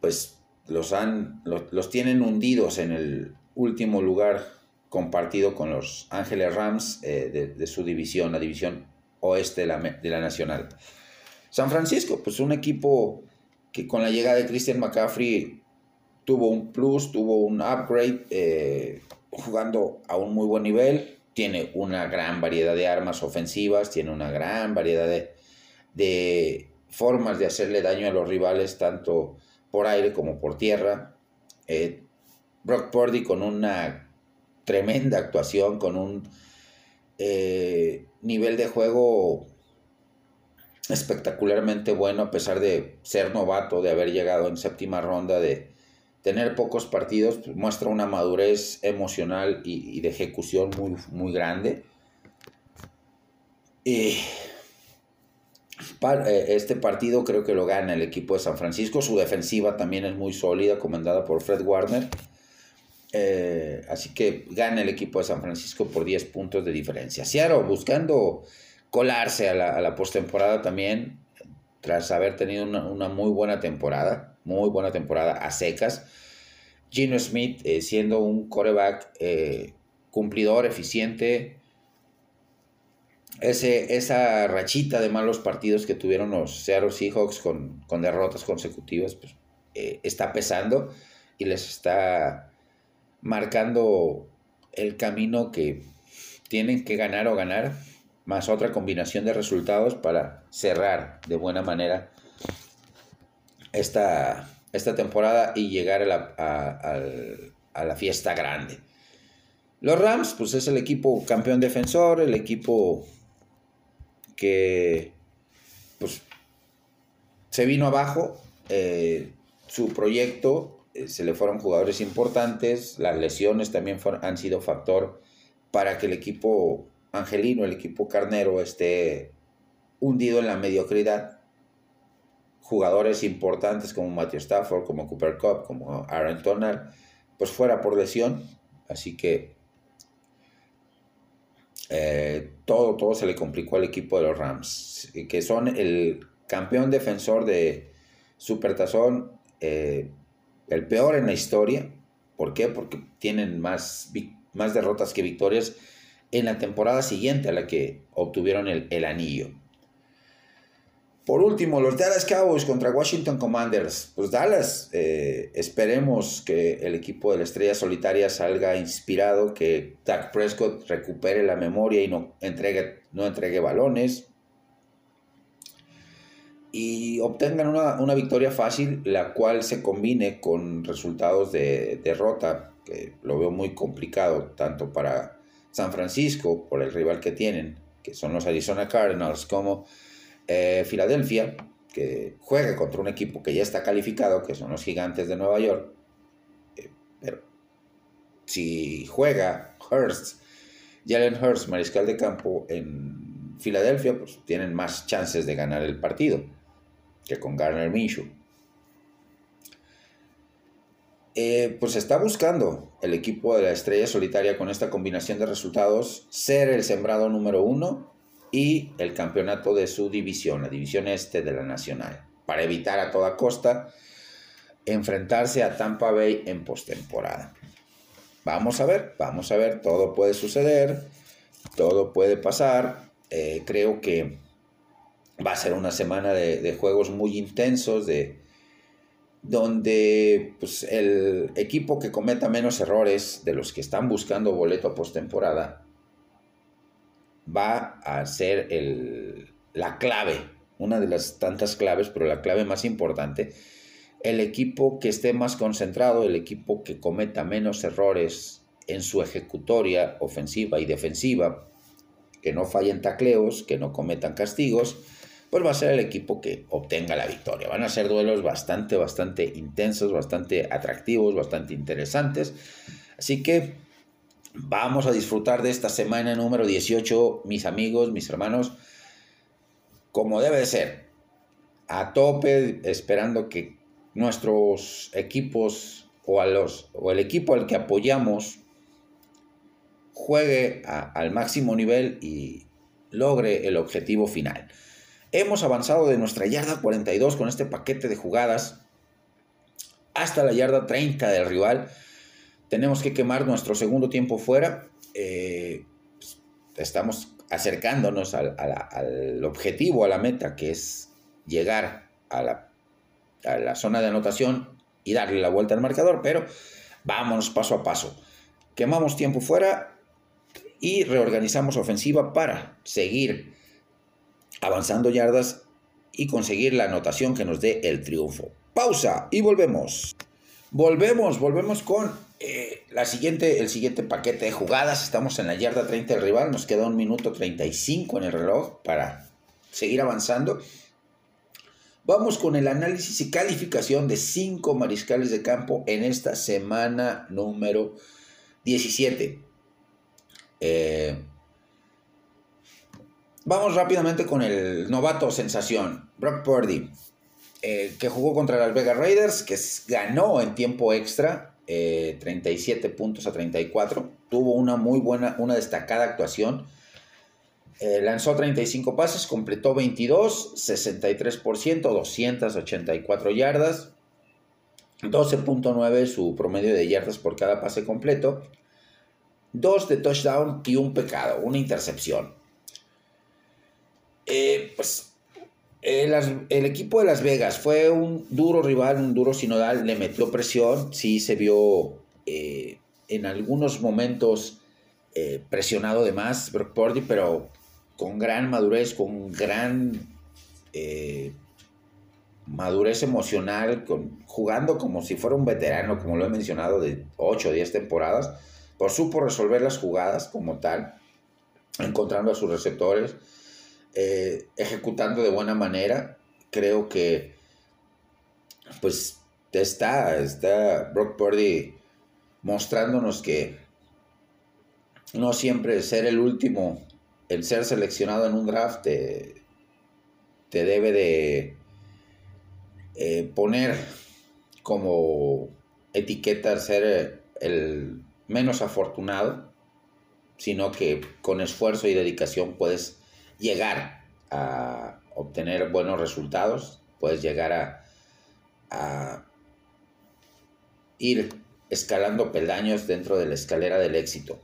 pues los, han, tienen hundidos en el último lugar compartido con los Ángeles Rams eh, de, su división, la división oeste de la, de la Nacional. San Francisco, pues un equipo que con la llegada de Christian McCaffrey tuvo un plus, tuvo un upgrade, eh, jugando a un muy buen nivel. Tiene una gran variedad de armas ofensivas, tiene una gran variedad de, formas de hacerle daño a los rivales, tanto por aire como por tierra. Eh, Brock Purdy con una tremenda actuación, con un eh, nivel de juego espectacularmente bueno, a pesar de ser novato, de haber llegado en séptima ronda de, tener pocos partidos pues, muestra una madurez emocional y, de ejecución muy, muy grande. Y eh, este partido creo que lo gana el equipo de San Francisco. Su defensiva también es muy sólida, comandada por Fred Warner. Eh, así que gana el equipo de San Francisco por 10 puntos de diferencia. Seattle buscando colarse a la, a la postemporada también, tras haber tenido una, muy buena temporada muy buena temporada a secas. Gino Smith eh, siendo un coreback eh, cumplidor, eficiente. Ese, esa rachita de malos partidos que tuvieron los Seattle Seahawks con, con derrotas consecutivas, pues, eh, está pesando y les está marcando el camino que tienen que ganar o ganar, más otra combinación de resultados para cerrar de buena manera esta, esta temporada y llegar a la, a, la fiesta grande. Los Rams, pues es el equipo campeón defensor, el equipo que pues, se vino abajo, eh, su proyecto, eh, se le fueron jugadores importantes, las lesiones también han sido factor para que el equipo angelino, el equipo carnero esté hundido en la mediocridad jugadores importantes como Matthew Stafford, como Cooper Cup, como Aaron Donald, pues fuera por lesión. Así que eh, todo, todo se le complicó al equipo de los Rams, que son el campeón defensor de Supertazón, eh, el peor en la historia. ¿Por qué? Porque tienen más, más derrotas que victorias en la temporada siguiente a la que obtuvieron el, anillo. Por último, los Dallas Cowboys contra Washington Commanders. Pues Dallas, eh, esperemos que el equipo de la estrella solitaria salga inspirado, que Dak Prescott recupere la memoria y no entregue, no entregue balones. Y obtengan una, una victoria fácil, la cual se combine con resultados de derrota, que lo veo muy complicado, tanto para San Francisco, por el rival que tienen, que son los Arizona Cardinals, como eh, Filadelfia, que juega contra un equipo que ya está calificado, que son los gigantes de Nueva York, eh, pero si juega Hurst, Jalen Hurst, mariscal de campo en Filadelfia, pues tienen más chances de ganar el partido que con Garner Minshew. Eh, pues está buscando el equipo de la estrella solitaria con esta combinación de resultados ser el sembrado número uno y el campeonato de su división, la división este de la Nacional, para evitar a toda costa enfrentarse a Tampa Bay en postemporada. Vamos a ver, vamos a ver, todo puede suceder, todo puede pasar. Eh, creo que va a ser una semana de, juegos muy intensos, de, donde pues, el equipo que cometa menos errores de los que están buscando boleto postemporada va a ser el, la clave, una de las tantas claves, pero la clave más importante el equipo que esté más concentrado, el equipo que cometa menos errores en su ejecutoria ofensiva y defensiva, que no fallen tacleos, que no cometan castigos, pues va a ser el equipo que obtenga la victoria. Van a ser duelos bastante, bastante intensos, bastante atractivos, bastante interesantes. Así que vamos a disfrutar de esta semana número 18, mis amigos, mis hermanos, como debe de ser, a tope, esperando que nuestros equipos o, el equipo al que apoyamos juegue al máximo nivel y logre el objetivo final. Hemos avanzado de nuestra yarda 42 con este paquete de jugadas hasta la yarda 30 del rival. Tenemos que quemar nuestro segundo tiempo fuera. Eh, estamos acercándonos al, al objetivo, a la meta, que es llegar a la a la zona de anotación y darle la vuelta al marcador, pero vámonos paso a paso. Quemamos tiempo fuera y reorganizamos ofensiva para seguir avanzando yardas y conseguir la anotación que nos dé el triunfo. Pausa y volvemos. Volvemos, volvemos con eh, la siguiente, el siguiente paquete de jugadas. Estamos en la yarda 30 del rival. Nos queda un minuto 35 en el reloj para seguir avanzando. Vamos con el análisis y calificación de cinco mariscales de campo en esta semana número 17. Eh, vamos rápidamente con el novato sensación, Brock Purdy, eh, que jugó contra las Vegas Raiders, que ganó en tiempo extra, 37 eh, puntos a 34. Tuvo una muy buena, una destacada actuación eh, lanzó 35 pases, completó 22, 63%, 284 yardas, 12.9 su promedio de yardas por cada pase completo, 2 de touchdown y un pecado, una intercepción. Eh, pues el, equipo de Las Vegas fue un duro rival, un duro sinodal, le metió presión, sí se vio eh, en algunos momentos presionado de más pero con gran madurez, con gran eh, madurez emocional, con, jugando como si fuera un veterano, como lo he mencionado, de 8 o 10 temporadas, por supo resolver las jugadas como tal, encontrando a sus receptores, eh, ejecutando de buena manera. Creo que, pues, está, está Brock Purdy mostrándonos que no siempre ser el último el ser seleccionado en un draft te, debe de eh, poner como etiqueta ser el menos afortunado, sino que con esfuerzo y dedicación puedes llegar a obtener buenos resultados, puedes llegar a, ir escalando peldaños dentro de la escalera del éxito.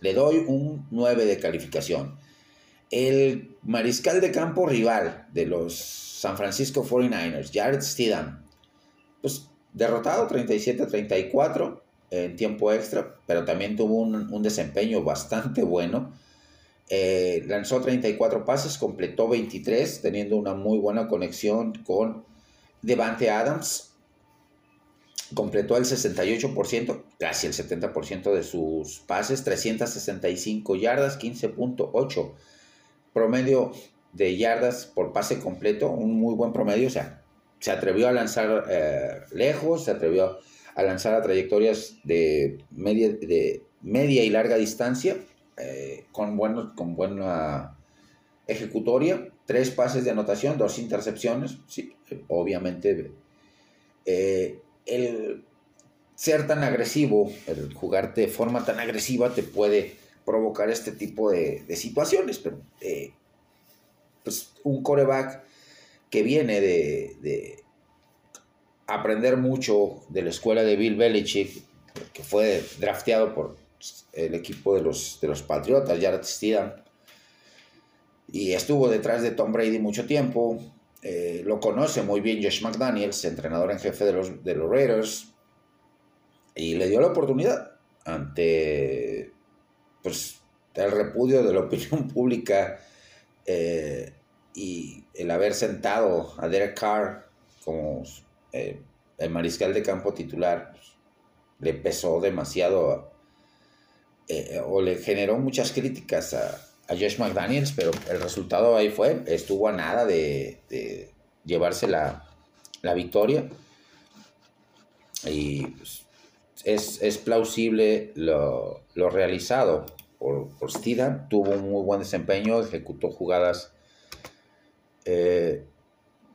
Le doy un 9 de calificación. El mariscal de campo rival de los San Francisco 49ers, Jared Stidham, pues derrotado 37-34 en tiempo extra, pero también tuvo un, desempeño bastante bueno. Eh, lanzó 34 pases, completó 23, teniendo una muy buena conexión con Devante Adams. Completó el 68%, casi el 70% de sus pases, 365 yardas, 15.8 promedio de yardas por pase completo, un muy buen promedio, o sea, se atrevió a lanzar eh, lejos, se atrevió a lanzar a trayectorias de media, de media y larga distancia, eh, con, bueno, con buena ejecutoria, tres pases de anotación, dos intercepciones, sí, obviamente eh, el ser tan agresivo, el jugar de forma tan agresiva te puede provocar este tipo de, situaciones, pero eh, pues, un coreback que viene de, aprender mucho de la escuela de Bill Belichick, que fue drafteado por el equipo de los, de los Patriotas, Jared Steedham, y estuvo detrás de Tom Brady mucho tiempo. Eh, lo conoce muy bien Josh McDaniels, entrenador en jefe de los, de los Raiders, y le dio la oportunidad ante pues, el repudio de la [LAUGHS] opinión pública eh, y el haber sentado a Derek Carr como eh, el mariscal de campo titular pues, le pesó demasiado eh, o le generó muchas críticas a, Josh McDaniels, pero el resultado ahí fue, estuvo a nada de, llevarse la, victoria. Y pues, es, plausible lo, realizado por, por tuvo un muy buen desempeño, ejecutó jugadas eh,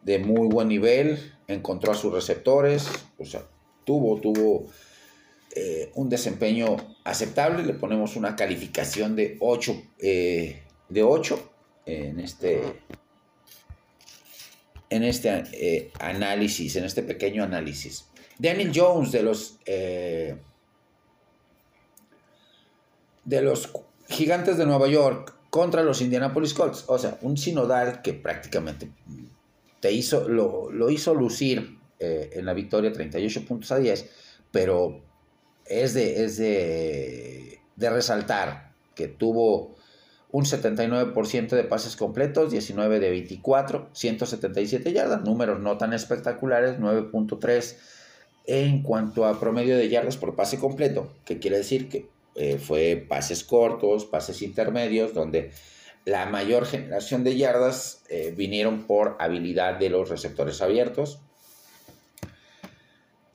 de muy buen nivel, encontró a sus receptores, o sea, tuvo, tuvo eh, un desempeño aceptable, le ponemos una calificación de 8, eh, de 8 en este, en este análisis, en este pequeño análisis. Daniel Jones de los de los Gigantes de Nueva York contra los Indianapolis Colts. O sea, un sinodal que prácticamente te hizo, lo, hizo lucir eh, en la victoria 38 puntos a 10, pero es de, es de, de resaltar que tuvo un 79% de pases completos, 19 de 24, 177 yardas, números no tan espectaculares, 9.3 en cuanto a promedio de yardas por pase completo, que quiere decir que eh, fue pases cortos, pases intermedios, donde la mayor generación de yardas eh, vinieron por habilidad de los receptores abiertos.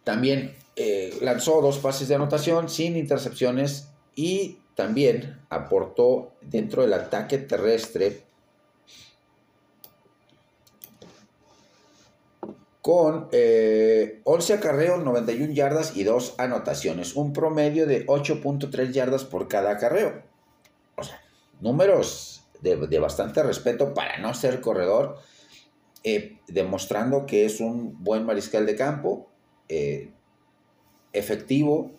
También eh, lanzó dos pases de anotación sin intercepciones y también aportó dentro del ataque terrestre con 11 eh, acarreos, 91 yardas y 2 anotaciones. Un promedio de 8.3 yardas por cada acarreo. O sea, números de, bastante respeto para no ser corredor, eh, demostrando que es un buen mariscal de campo, eh, efectivo,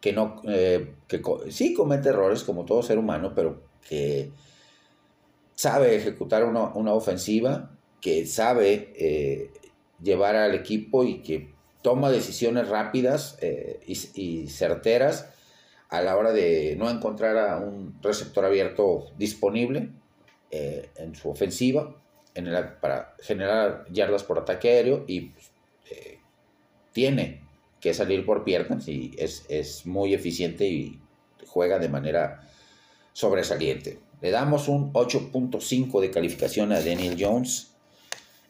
que no, que sí comete errores como todo ser humano, pero que sabe ejecutar una, una ofensiva, que sabe llevar al equipo y que toma decisiones rápidas eh, y, certeras a la hora de no encontrar a un receptor abierto disponible eh, en su ofensiva en para generar yardas por ataque aéreo y eh, tiene que salir por piernas y es, es muy eficiente y juega de manera sobresaliente. Le damos un 8.5 de calificación a Daniel Jones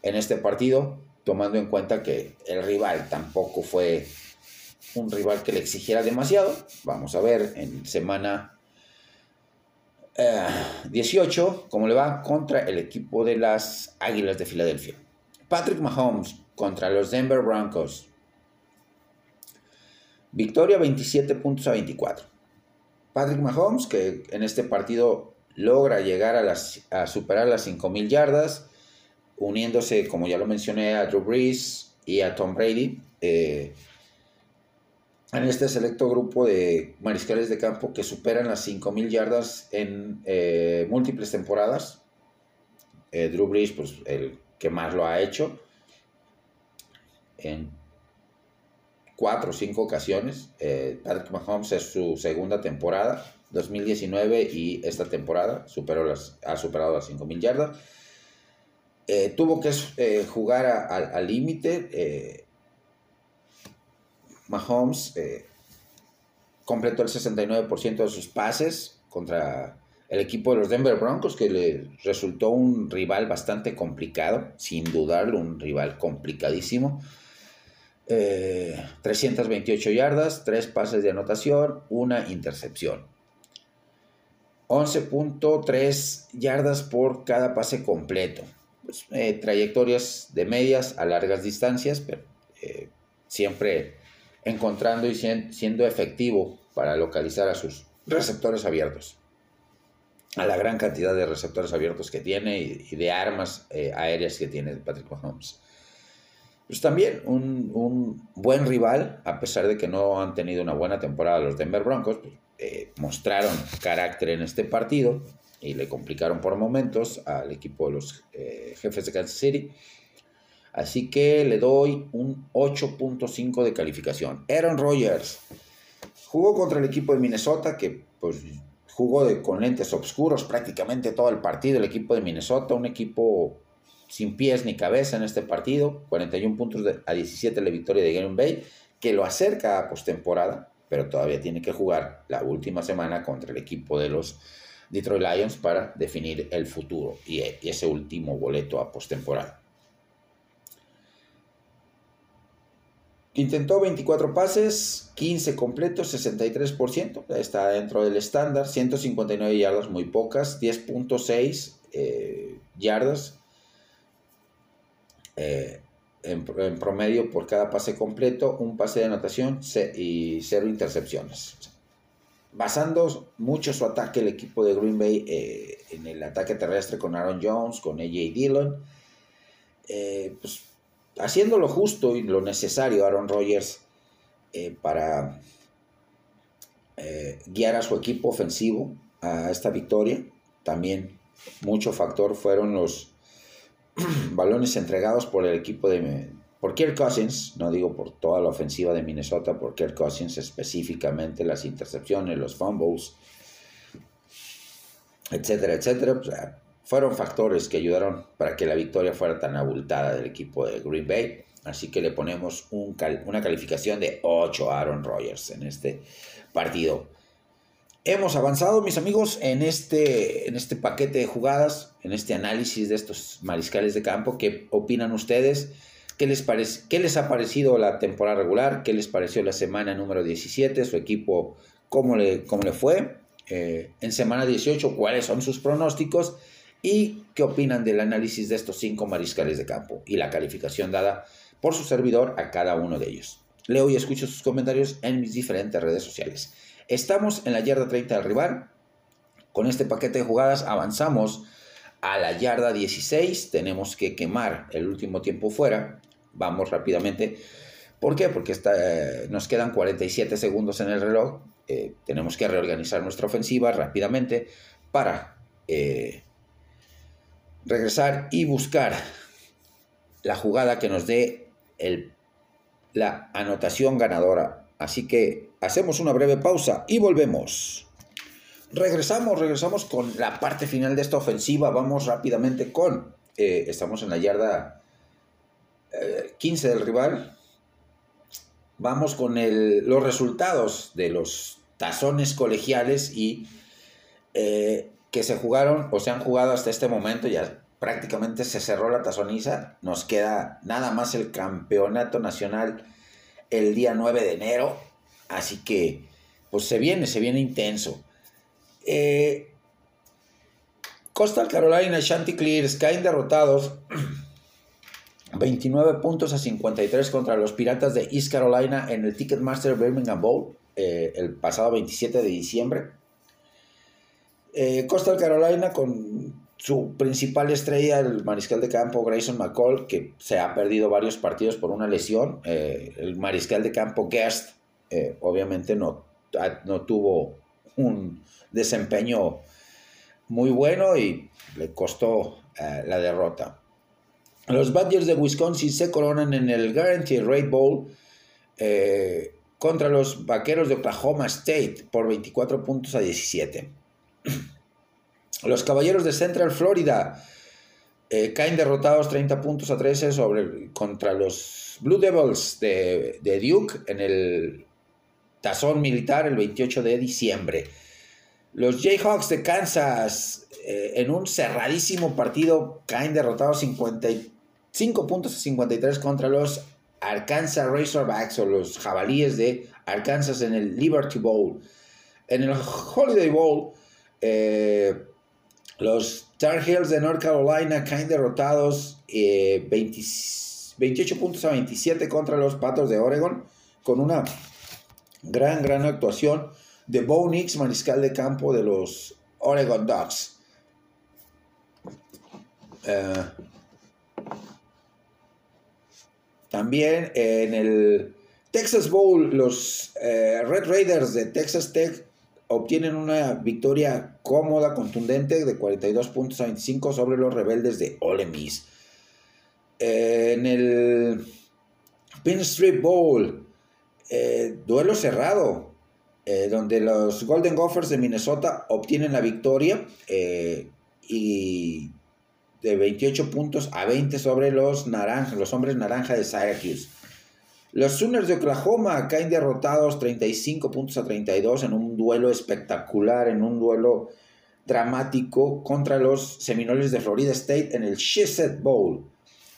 en este partido tomando en cuenta que el rival tampoco fue un rival que le exigiera demasiado. Vamos a ver en semana 18 eh, cómo le va contra el equipo de las Águilas de Filadelfia. Patrick Mahomes contra los Denver Broncos. Victoria 27 puntos a 24. Patrick Mahomes que en este partido logra llegar a, las, a superar las 5.000 yardas uniéndose, como ya lo mencioné, a Drew Brees y a Tom Brady. Eh, en este selecto grupo de mariscales de campo que superan las 5.000 yardas en eh, múltiples temporadas. Eh, Drew Brees, pues el que más lo ha hecho, en cuatro o cinco ocasiones. Patrick Mahomes es su segunda temporada, 2019 y esta temporada superó las, ha superado las 5.000 yardas. Eh, tuvo que eh, jugar al límite. Eh, Mahomes completó el 69% de sus pases contra el equipo de los Denver Broncos, que le resultó un rival bastante complicado, sin dudarlo, un rival complicadísimo. 328 yardas, 3 pases de anotación, una intercepción. 11.3 yardas por cada pase completo. Pues, eh, trayectorias de medias a largas distancias, pero eh, siempre encontrando y siendo efectivo para localizar a sus receptores abiertos. a la gran cantidad de receptores abiertos que tiene y, de armas eh, aéreas que tiene Patrick Mahomes. Pues también un, un, buen rival, a pesar de que no han tenido una buena temporada los Denver Broncos, pues, eh, mostraron carácter en este partido y le complicaron por momentos al equipo de los eh, jefes de Kansas City. Así que le doy un 8.5 de calificación. Aaron Rodgers jugó contra el equipo de Minnesota, que pues jugó con lentes oscuros prácticamente todo el partido. El equipo de Minnesota, un equipo sin pies ni cabeza en este partido. 41 puntos a 17 la victoria de Green Bay, que lo acerca a postemporada, pero todavía tiene que jugar la última semana contra el equipo de los Detroit Lions para definir el futuro y ese último boleto a postemporada. Intentó 24 pases, 15 completos, 63%, está dentro del estándar, 159 yardas, muy pocas, 10.6 eh, yardas eh, en, promedio por cada pase completo, un pase de anotación y cero intercepciones. Basando mucho su ataque el equipo de Green Bay eh, en el ataque terrestre con Aaron Jones, con AJ Dillon, pues haciendo lo justo y lo necesario Aaron Rodgers eh, para eh, guiar a su equipo ofensivo a esta victoria. También mucho factor fueron los [CLEARS THROAT] balones entregados por el equipo de por Kirk Cousins, no digo por toda la ofensiva de Minnesota, por Kirk Cousins específicamente, las intercepciones, los fumbles, etcétera, etcétera. Fueron factores que ayudaron para que la victoria fuera tan abultada del equipo de Green Bay. Así que le ponemos una calificación de 8 a Aaron Rodgers en este partido. Hemos avanzado, mis amigos, en este, en este paquete de jugadas, en este análisis de estos mariscales de campo. ¿Qué opinan ustedes? ¿Qué les, ¿Qué les ha parecido la temporada regular? ¿Qué les pareció la semana número 17? ¿Su equipo cómo le, cómo le fue? Eh, en semana 18, ¿cuáles son sus pronósticos? y qué opinan del análisis de estos cinco mariscales de campo y la calificación dada por su servidor a cada uno de ellos. Leo y escucho sus comentarios en mis diferentes redes sociales. Estamos en la yarda 30 del rival. Con este paquete de jugadas avanzamos a la yarda 16. Tenemos que quemar el último tiempo fuera. Vamos rápidamente. ¿Por qué? Porque eh, nos quedan 47 segundos en el reloj. Eh, tenemos que reorganizar nuestra ofensiva rápidamente para eh, regresar y buscar la jugada que nos dé la anotación ganadora. Así que hacemos una breve pausa y volvemos. Regresamos, regresamos con la parte final de esta ofensiva. Vamos rápidamente con, eh, estamos en la yarda 15 eh, del rival. Vamos con los resultados de los tazones colegiales y eh, que se jugaron o se han jugado hasta este momento, ya prácticamente se cerró la tazoniza, nos queda nada más el campeonato nacional el día 9 de enero, así que pues se viene, se viene intenso. Eh, Coastal Carolina y Chanticleers caen derrotados [CLEARS THROAT] 29 puntos a 53 contra los Piratas de East Carolina en el Ticketmaster Birmingham Bowl eh, el pasado 27 de diciembre. Eh, Coastal Carolina con su principal estrella, el mariscal de campo Grayson McCall, que se ha perdido varios partidos por una lesión. Eh, el mariscal de campo Guest, eh, obviamente no, no tuvo un desempeño muy bueno y le costó la derrota. Los Badgers de Wisconsin se coronan en el Guarantee Rate Bowl contra los Vaqueros de Oklahoma State por 24 puntos a 17. Los Caballeros de Central Florida eh, caen derrotados 30 puntos a 13 sobre, contra los Blue Devils de, Duke en el tazón militar el 28 de diciembre. Los Jayhawks de Kansas eh, en un cerradísimo partido caen derrotados 55 puntos a 53 contra los Arkansas Razorbacks o los jabalíes de Arkansas en el Liberty Bowl. En el Holiday Bowl, eh, los Tar Heels de North Carolina caen derrotados 28 eh, puntos a 27 contra los Patos de Oregon con una gran, gran actuación de Bo Nix, mariscal de campo de los Oregon Ducks. Eh, también en el Texas Bowl, los eh, Red Raiders de Texas Tech obtienen una victoria cómoda, contundente de 42 puntos a 25 sobre los rebeldes de Ole Miss. en el Pin Street Bowl, eh, duelo cerrado, eh, donde los Golden Gophers de Minnesota obtienen la victoria eh, y de 28 puntos a 20 sobre los naranjas, los hombres naranja de Syracuse. Los Sooners de Oklahoma caen derrotados 35 puntos a 32 en un duelo espectacular, en un duelo dramático contra los Seminoles de Florida State en el Shiset Bowl.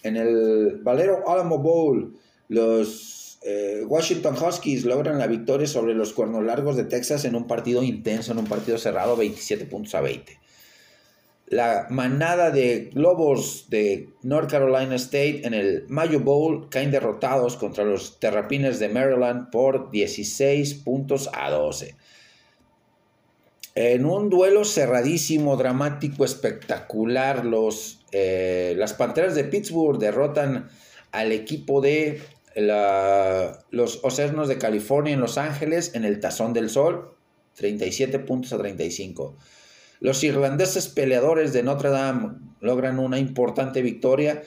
En el Valero Alamo Bowl, los eh, Washington Huskies logran la victoria sobre los Cuernos Largos de Texas en un partido intenso, en un partido cerrado, 27 puntos a 20 la manada de Globos de North Carolina State en el Mayo Bowl caen derrotados contra los Terrapines de Maryland por 16 puntos a 12. En un duelo cerradísimo, dramático, espectacular, los, eh, las Panteras de Pittsburgh derrotan al equipo de los Ocernos de California en Los Ángeles en el Tazón del Sol, 37 puntos a 35. Los irlandeses peleadores de Notre Dame logran una importante victoria,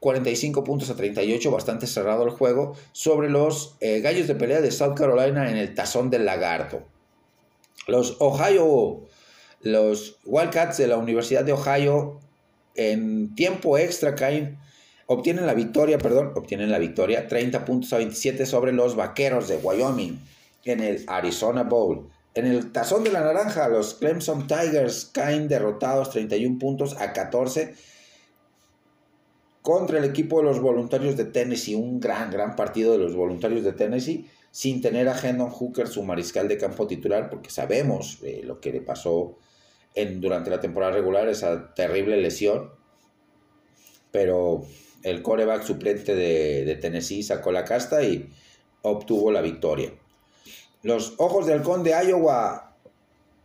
45 puntos a 38, bastante cerrado el juego, sobre los eh, gallos de pelea de South Carolina en el tazón del lagarto. Los Ohio, los Wildcats de la Universidad de Ohio, en tiempo extra caen, obtienen la victoria, perdón, obtienen la victoria, 30 puntos a 27 sobre los Vaqueros de Wyoming en el Arizona Bowl. En el tazón de la naranja, los Clemson Tigers caen derrotados 31 puntos a 14 contra el equipo de los voluntarios de Tennessee. Un gran, gran partido de los voluntarios de Tennessee, sin tener a Hendon Hooker, su mariscal de campo titular, porque sabemos eh, lo que le pasó en, durante la temporada regular, esa terrible lesión. Pero el coreback suplente de, de Tennessee sacó la casta y obtuvo la victoria. Los Ojos del Halcón de Iowa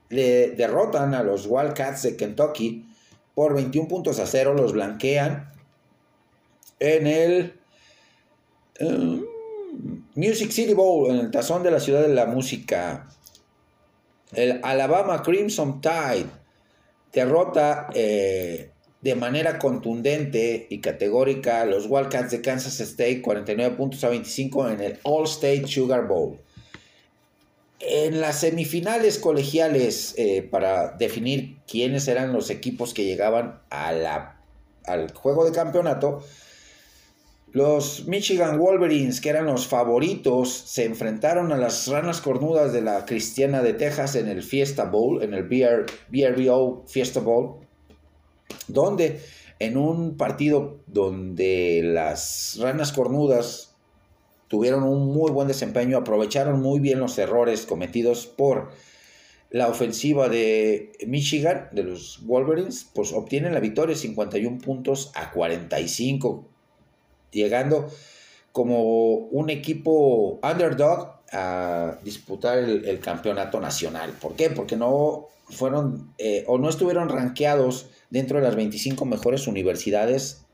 le derrotan a los Wildcats de Kentucky por 21 puntos a 0, los blanquean en el um, Music City Bowl, en el tazón de la ciudad de la música. El Alabama Crimson Tide derrota eh, de manera contundente y categórica a los Wildcats de Kansas State 49 puntos a 25 en el All State Sugar Bowl. En las semifinales colegiales, eh, para definir quiénes eran los equipos que llegaban a la, al juego de campeonato, los Michigan Wolverines, que eran los favoritos, se enfrentaron a las ranas cornudas de la Cristiana de Texas en el Fiesta Bowl, en el BRBO Fiesta Bowl, donde en un partido donde las ranas cornudas tuvieron un muy buen desempeño, aprovecharon muy bien los errores cometidos por la ofensiva de Michigan, de los Wolverines, pues obtienen la victoria 51 puntos a 45, llegando como un equipo underdog a disputar el, campeonato nacional. ¿Por qué? Porque no fueron eh, o no estuvieron rankeados dentro de las 25 mejores universidades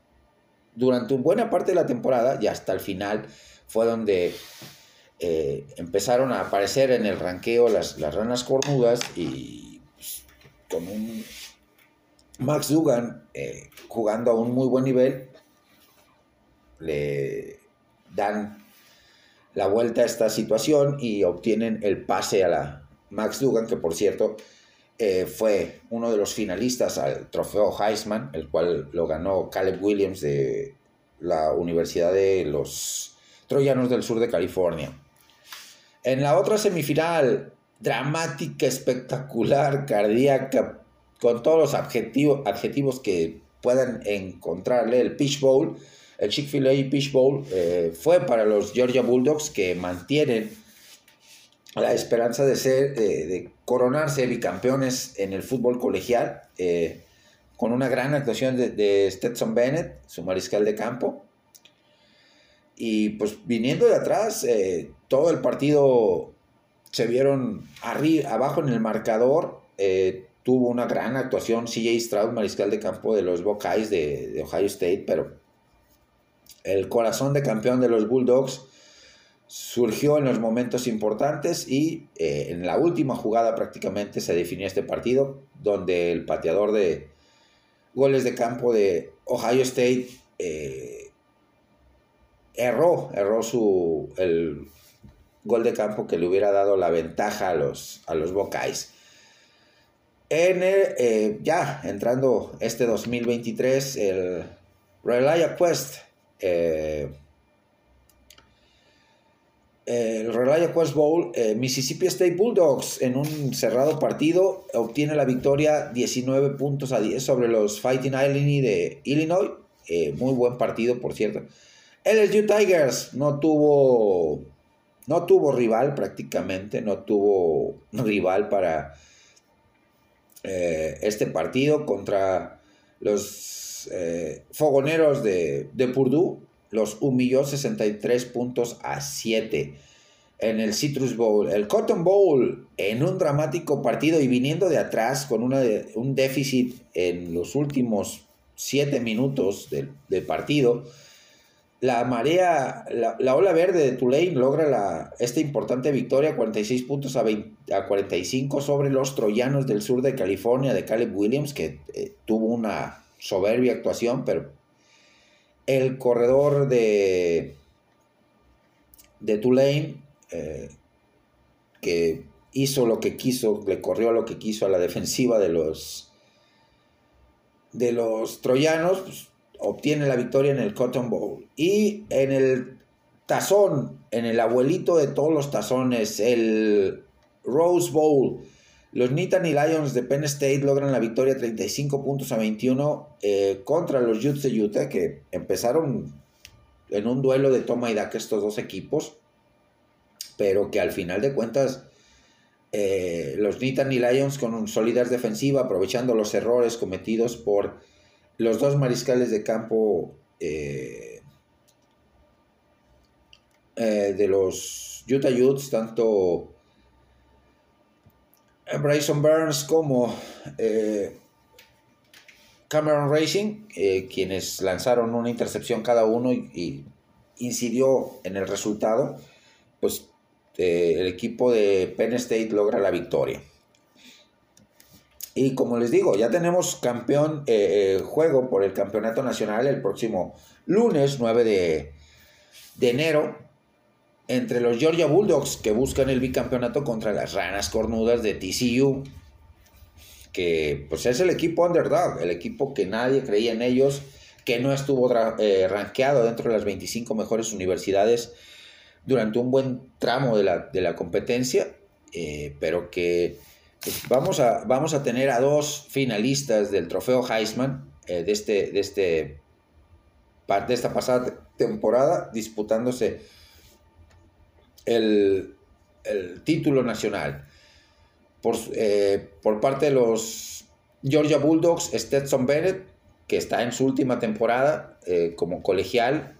durante buena parte de la temporada y hasta el final fue donde eh, empezaron a aparecer en el ranqueo las, las ranas cornudas y pues, con un Max Dugan eh, jugando a un muy buen nivel, le dan la vuelta a esta situación y obtienen el pase a la Max Dugan, que por cierto eh, fue uno de los finalistas al trofeo Heisman, el cual lo ganó Caleb Williams de la Universidad de los Troyanos del sur de California. En la otra semifinal, dramática, espectacular, cardíaca, con todos los adjetivos, adjetivos que puedan encontrarle, el Pitch Bowl, el Chick-fil-A Pitch Bowl, eh, fue para los Georgia Bulldogs que mantienen la esperanza de ser, de coronarse bicampeones en el fútbol colegial, eh, con una gran actuación de, de Stetson Bennett, su mariscal de campo, y pues viniendo de atrás, eh, todo el partido se vieron arriba, abajo en el marcador. Eh, tuvo una gran actuación CJ Stroud, mariscal de campo de los Buckeyes de, Ohio State, pero el corazón de campeón de los Bulldogs surgió en los momentos importantes y eh, en la última jugada prácticamente se definió este partido, donde el pateador de goles de campo de Ohio State erró, erró su, el gol de campo que le hubiera dado la ventaja a los, a los. En eh, ya entrando este 2023, el Relia Quest, eh, el Quest Bowl, eh, Mississippi State Bulldogs en un cerrado partido obtiene la victoria 19 puntos a 10 sobre los Fighting Illini de Illinois. muy buen partido, por cierto. LSU Tigers no tuvo, no tuvo rival prácticamente, no tuvo rival para eh, este partido contra los eh, fogoneros de, de, Purdue. Los humilló 63 puntos a 7 en el Citrus Bowl. El Cotton Bowl en un dramático partido y viniendo de atrás con una, un déficit en los últimos 7 minutos del partido la marea, la, ola verde de Tulane logra la, esta importante victoria, 46 puntos a, 45 sobre los troyanos del sur de California de Caleb Williams, que eh, tuvo una soberbia actuación, pero el corredor de, de Tulane, eh, que hizo lo que quiso, le corrió lo que quiso a la defensiva de los, de los troyanos, pues, obtiene la victoria en el Cotton Bowl. Y en el tazón, en el abuelito de todos los tazones, el Rose Bowl, los Nittany Lions de Penn State logran la victoria 35 puntos a 21 eh, contra los Utes de Utah, que empezaron en un duelo de toma y daca estos dos equipos, pero que al final de cuentas eh, los Nittany Lions con sólidas defensiva, aprovechando los errores cometidos por los dos mariscales de campo eh, eh, de los Utah Utes, tanto Bryson Burns como eh, Cameron Racing, quienes lanzaron una intercepción cada uno y, incidió en el resultado, pues el equipo de Penn State logra la victoria. Y como les digo, ya tenemos campeón eh, eh, juego por el campeonato nacional el próximo lunes 9 de, enero entre los Georgia Bulldogs que buscan el bicampeonato contra las ranas cornudas de TCU. Que pues es el equipo underdog, el equipo que nadie creía en ellos, que no estuvo eh, rankeado dentro de las 25 mejores universidades durante un buen tramo de la, de la competencia, pero que vamos, a, vamos a tener a dos finalistas del trofeo Heisman eh, de, este, de, este, de esta pasada temporada disputándose el, título nacional. Por, eh, por, parte de los Georgia Bulldogs, Stetson Bennett, que está en su última temporada eh, como colegial,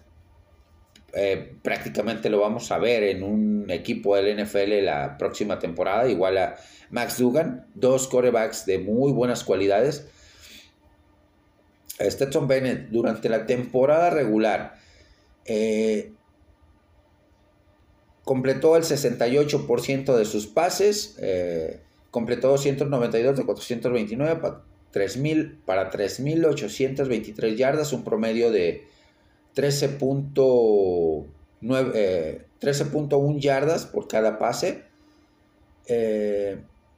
prácticamente lo vamos a ver en un equipo del NFL la próxima temporada, igual a Max Dugan, dos corebacks de muy buenas cualidades. Stetson Bennett durante la temporada regular eh, completó el 68% de sus pases, eh, completó 292 de 429 para 3.000 para 3.823 yardas, un promedio de 13.1 eh, yardas por cada pase.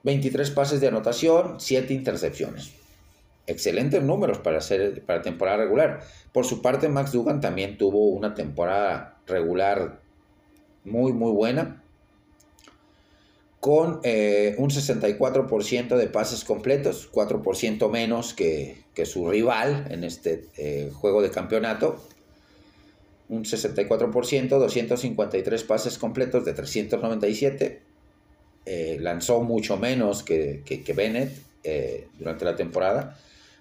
23 pases de anotación, 7 intercepciones. Excelentes números para, hacer, para temporada regular. Por su parte, Max Dugan también tuvo una temporada regular muy, muy buena. Con eh, un 64% de pases completos, 4% menos que, su rival en este eh, juego de campeonato. Un 64%, 253 pases completos de 397 eh, lanzó mucho menos que, que, Bennett eh, durante la temporada.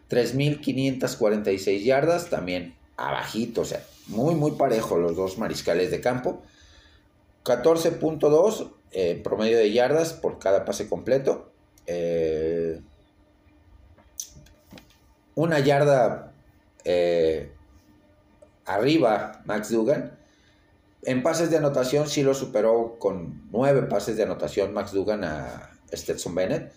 3.546 yardas, también abajito, o sea, muy, muy parejo los dos mariscales de campo. 14.2 eh, promedio de yardas por cada pase completo. una yarda eh, arriba Max Dugan. En pases de anotación sí lo superó con nueve pases de anotación Max Dugan a Stetson Bennett.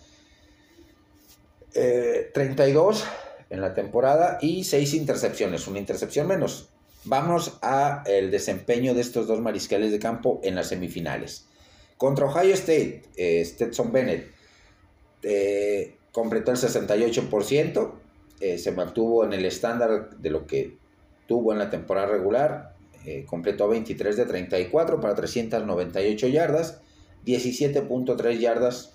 32 eh, en la temporada y 6 intercepciones, una intercepción menos. Vamos a el desempeño de estos dos mariscales de campo en las semifinales. Contra Ohio State, eh, Stetson Bennett eh, completó el 68%, se mantuvo en el estándar de lo que tuvo en la temporada regular, completó 23 de 34 para 398 yardas, 17.3 yardas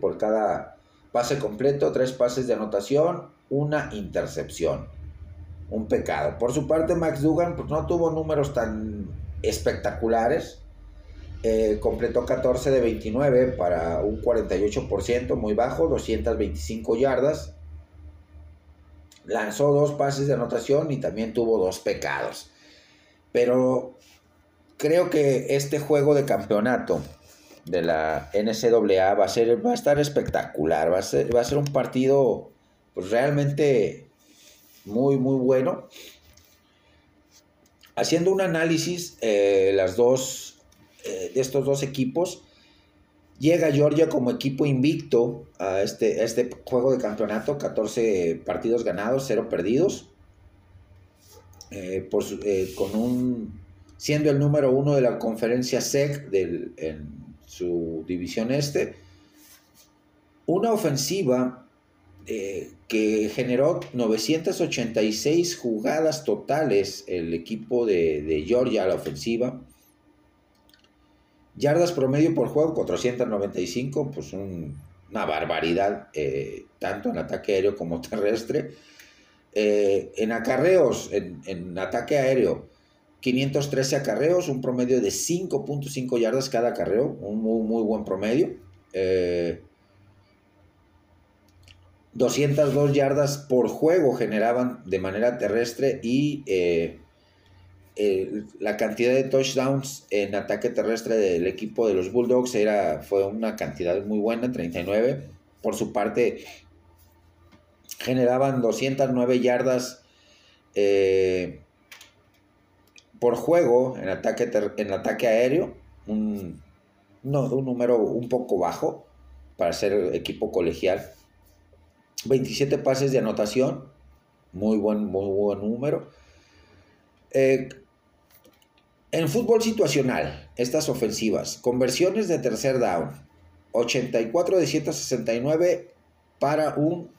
por cada Pase completo, tres pases de anotación, una intercepción. Un pecado. Por su parte, Max Dugan pues, no tuvo números tan espectaculares. Eh, completó 14 de 29 para un 48%, muy bajo, 225 yardas. Lanzó dos pases de anotación y también tuvo dos pecados. Pero creo que este juego de campeonato de la NCAA va a ser va a estar espectacular, va a ser, va a ser un partido pues realmente muy muy bueno. Haciendo un análisis eh, las dos eh, de estos dos equipos llega Georgia como equipo invicto a este, este juego de campeonato, 14 partidos ganados, 0 perdidos. Eh, con un siendo el número uno de la conferencia SEC del, su división este, una ofensiva eh, que generó 986 jugadas totales el equipo de, Georgia a la ofensiva. Yardas promedio por juego, 495, pues una barbaridad, eh, tanto en ataque aéreo como [LAUGHS] terrestre. Eh, en acarreos, en, en ataque aéreo, 513 acarreos, un promedio de 5.5 yardas cada acarreo, un muy, muy buen promedio. 202 eh, yardas por juego generaban de manera terrestre y la cantidad de touchdowns en ataque terrestre del equipo de los Bulldogs era, fue una cantidad muy buena, 39. Por su parte, generaban 209 yardas eh, por juego en ataque, en ataque aéreo, un, no, un número un poco bajo para ser equipo colegial. 27 pases de anotación, muy buen, muy buen número. Eh, en fútbol situacional, estas ofensivas, conversiones de tercer down, 84 de 169 para un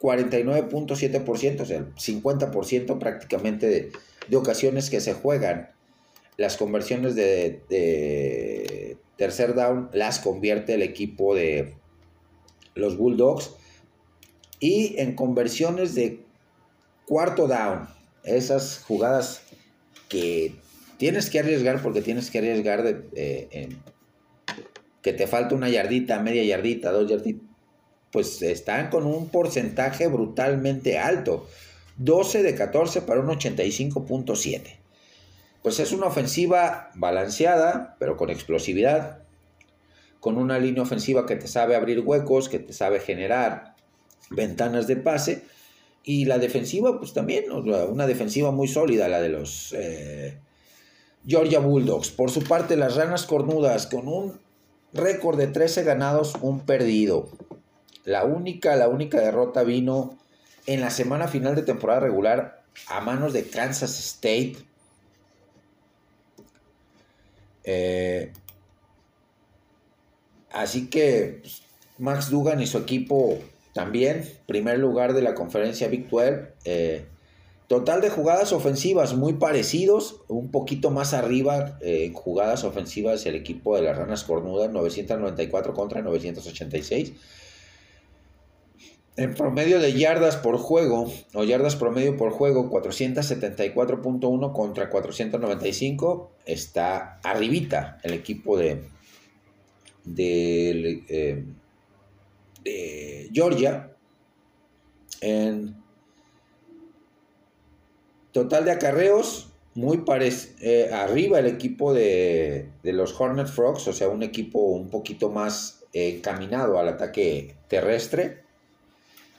49.7%, o sea, el 50% prácticamente de, de ocasiones que se juegan. Las conversiones de, tercer down las convierte el equipo de los Bulldogs. Y en conversiones de cuarto down, esas jugadas que tienes que arriesgar porque tienes que arriesgar de, que te falta una yardita, media yardita, dos yarditas, pues están con un porcentaje brutalmente alto. 12 de 14 para un 85.7. Pues es una ofensiva balanceada, pero con explosividad, con una línea ofensiva que te sabe abrir huecos, que te sabe generar ventanas de pase, y la defensiva, pues también, una defensiva muy sólida, la de los eh, Georgia Bulldogs. Por su parte, las Ranas Cornudas, con un récord de 13 ganados, un perdido. La única, la única derrota vino en la semana final de temporada regular a manos de Kansas State. Eh, así que pues, Max Dugan y su equipo también, primer lugar de la conferencia Big 12. Eh, total de jugadas ofensivas muy parecidos, un poquito más arriba eh, en jugadas ofensivas el equipo de las Ranas Cornudas, 994 contra 986 en promedio de yardas por juego, o yardas promedio por juego, 474.1 contra 495, está arribita el equipo de, de, eh, de Georgia. En total de acarreos, muy parecido, eh, arriba el equipo de, de, los Hornet Frogs, o sea, un equipo un poquito más encaminado al ataque terrestre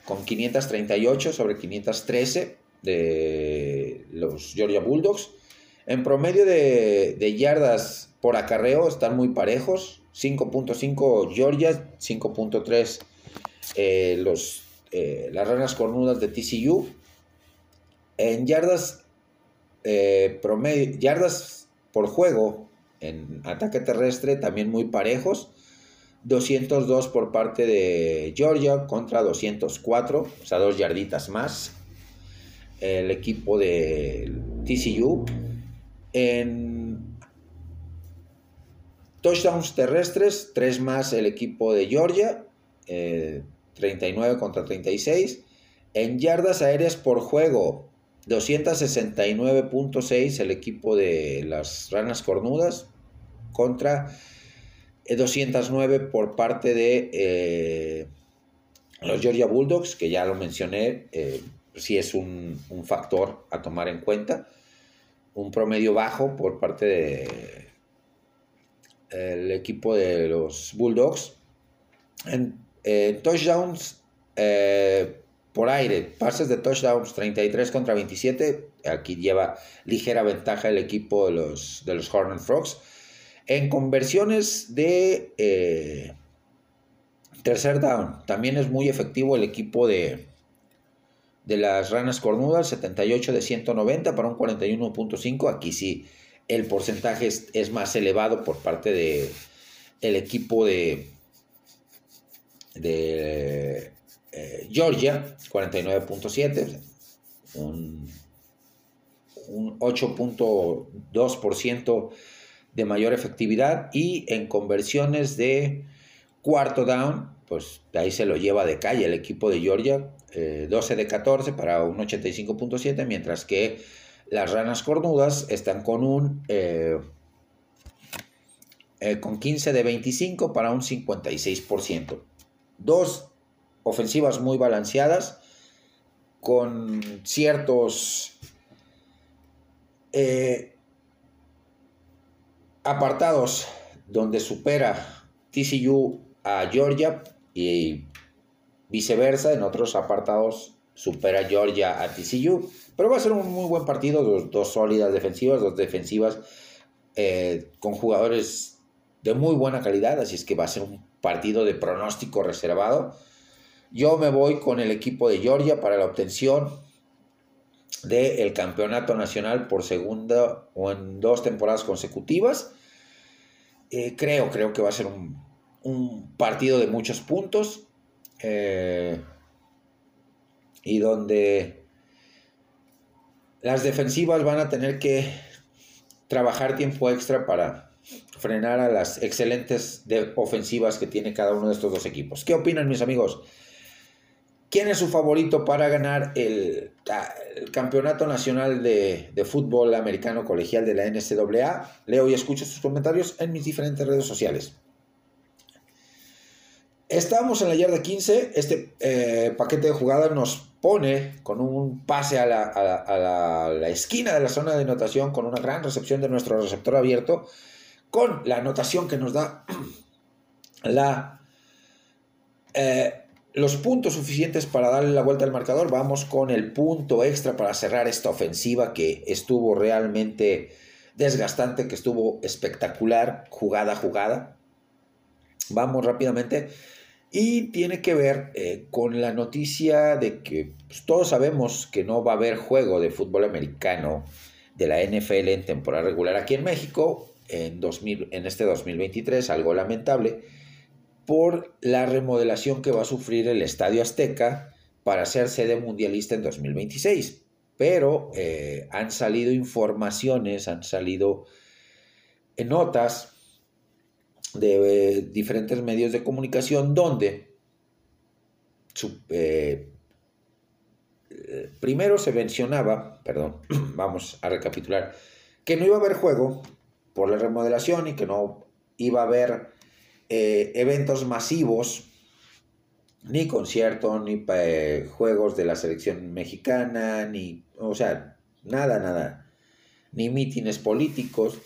con 538 sobre 513 de los Georgia Bulldogs. En promedio de, yardas por acarreo están muy parejos. 5.5 Georgia, 5.3 eh, eh, las ranas cornudas de TCU. En yardas eh, promedio, yardas por juego en ataque terrestre también muy parejos. 202 por parte de Georgia contra 204, o sea, dos yarditas más. El equipo de TCU. En touchdowns terrestres, 3 más el equipo de Georgia, 39 eh, contra 36. En yardas aéreas por juego, 269.6 el equipo de las ranas cornudas contra 209 por parte de eh, los Georgia Bulldogs, que ya lo mencioné, eh, sí es un, factor a tomar en cuenta. Un promedio bajo por parte de el equipo de los Bulldogs. En, touchdowns eh, por aire, pases de touchdowns 33 contra 27. Aquí lleva ligera ventaja el equipo de los, de los Hornet Frogs. En conversiones de eh, tercer down, también es muy efectivo el equipo de, de las ranas cornudas, 78 de 190 para un 41.5. Aquí sí, el porcentaje es, más elevado por parte de el equipo de, de eh, Georgia, 49.7, un, un 8.2% de mayor efectividad y en conversiones de cuarto down, pues de ahí se lo lleva de calle el equipo de Georgia, 12 eh, de 14 para un 85.7, mientras que las ranas cornudas están con un eh, con 15 de 25 para un 56%. Dos ofensivas muy balanceadas con ciertos apartados donde supera TCU a Georgia y viceversa, en otros apartados supera Georgia a TCU. Pero va a ser un muy buen partido, dos, sólidas defensivas, dos defensivas eh, con jugadores de muy buena calidad, así es que va a ser un partido de pronóstico reservado. Yo me voy con el equipo de Georgia para la obtención del campeonato nacional por segunda o en dos temporadas consecutivas. Eh, creo, creo que va a ser un, partido de muchos puntos eh, y donde las defensivas van a tener que trabajar tiempo extra para frenar a las excelentes ofensivas que tiene cada uno de estos dos equipos. ¿Qué opinan mis amigos? ¿Quién es su favorito para ganar el, campeonato nacional de, fútbol americano colegial de la NCAA? Leo y escucho sus comentarios en mis diferentes redes sociales. Estamos en la yarda 15. Este eh, paquete de jugadas nos pone con un pase a la, esquina de la zona de anotación con una gran recepción de nuestro receptor abierto, con la anotación que nos da [CLEARS THROAT] la... Eh, los puntos suficientes para darle la vuelta al marcador. Vamos con el punto extra para cerrar esta ofensiva que estuvo realmente desgastante, que estuvo espectacular, jugada a jugada. Vamos rápidamente. Y tiene que ver eh, con la noticia de que pues, todos sabemos que no va a haber juego de fútbol americano de la NFL en temporada regular aquí en México en, 2000, en este 2023, algo lamentable por la remodelación que va a sufrir el Estadio Azteca para ser sede mundialista en 2026. Pero eh, han salido informaciones, han salido eh, notas de eh, diferentes medios de comunicación donde primero se mencionaba, perdón, [CLEARS THROAT] vamos a recapitular, que no iba a haber juego por la remodelación y que no iba a haber eh, eventos masivos, ni conciertos, ni eh, juegos de la selección mexicana, ni, o sea, nada, nada, ni mítines políticos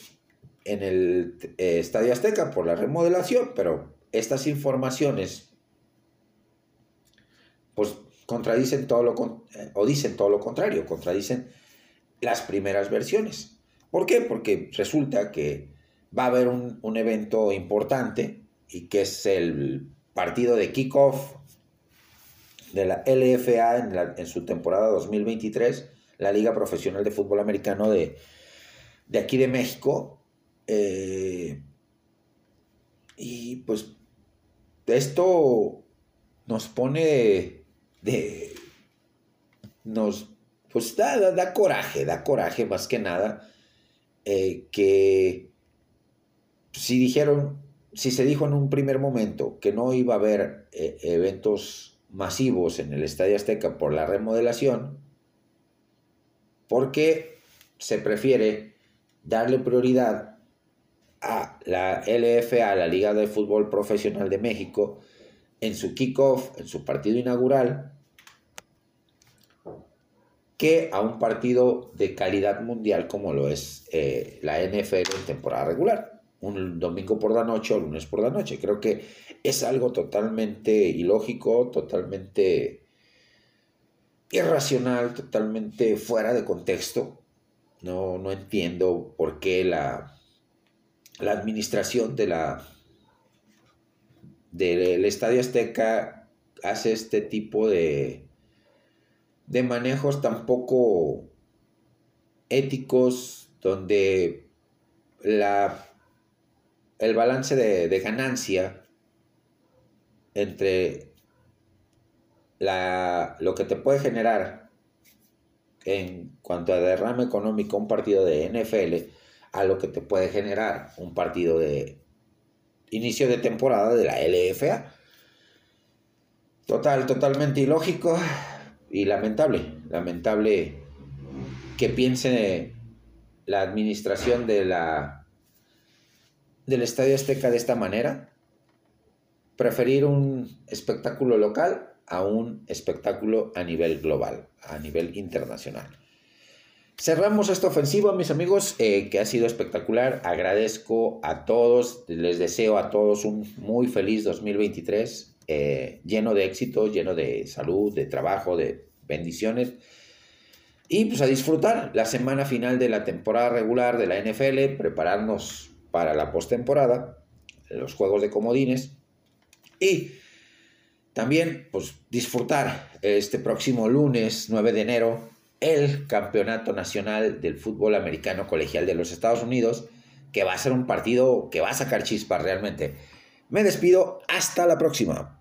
en el eh, Estadio Azteca por la remodelación, pero estas informaciones, pues contradicen todo lo o dicen todo lo contrario, contradicen las primeras versiones. ¿Por qué? Porque resulta que va a haber un, evento importante y que es el partido de kickoff de la LFA en, su temporada 2023, la Liga Profesional de Fútbol Americano de, de aquí de México. Eh, y pues esto nos pone de... nos... pues da, da, coraje, da coraje más que nada eh, que si dijeron, si se dijo en un primer momento que no iba a haber eh, eventos masivos en el Estadio Azteca por la remodelación, porque se prefiere darle prioridad a la LFA, la Liga de Fútbol Profesional de México, en su kickoff, en su partido inaugural, que a un partido de calidad mundial como lo es eh, la NFL en temporada regular, un domingo por la noche o lunes por la noche. Creo que es algo totalmente ilógico, totalmente irracional, totalmente fuera de contexto. No, no entiendo por qué la, la administración de la, del Estadio Azteca hace este tipo de, de manejos tan poco éticos, donde la, el balance de, ganancia entre la, lo que te puede generar en cuanto a derrame económico un partido de NFL a lo que te puede generar un partido de inicio de temporada de la LFA. Total, totalmente ilógico y lamentable. Lamentable que piense la administración de la, del Estadio Azteca de esta manera. Preferir un espectáculo local a un espectáculo a nivel global, a nivel internacional. Cerramos esta ofensiva, mis amigos, eh, que ha sido espectacular. Agradezco a todos, les deseo a todos un muy feliz 2023, eh, lleno de éxito, lleno de salud, de trabajo, de bendiciones. Y pues a disfrutar la semana final de la temporada regular de la NFL, prepararnos para la postemporada, los juegos de comodines. Y también pues disfrutar este próximo lunes 9 de enero el Campeonato Nacional del Fútbol Americano Colegial de los Estados Unidos, que va a ser un partido que va a sacar chispas realmente. Me despido, hasta la próxima.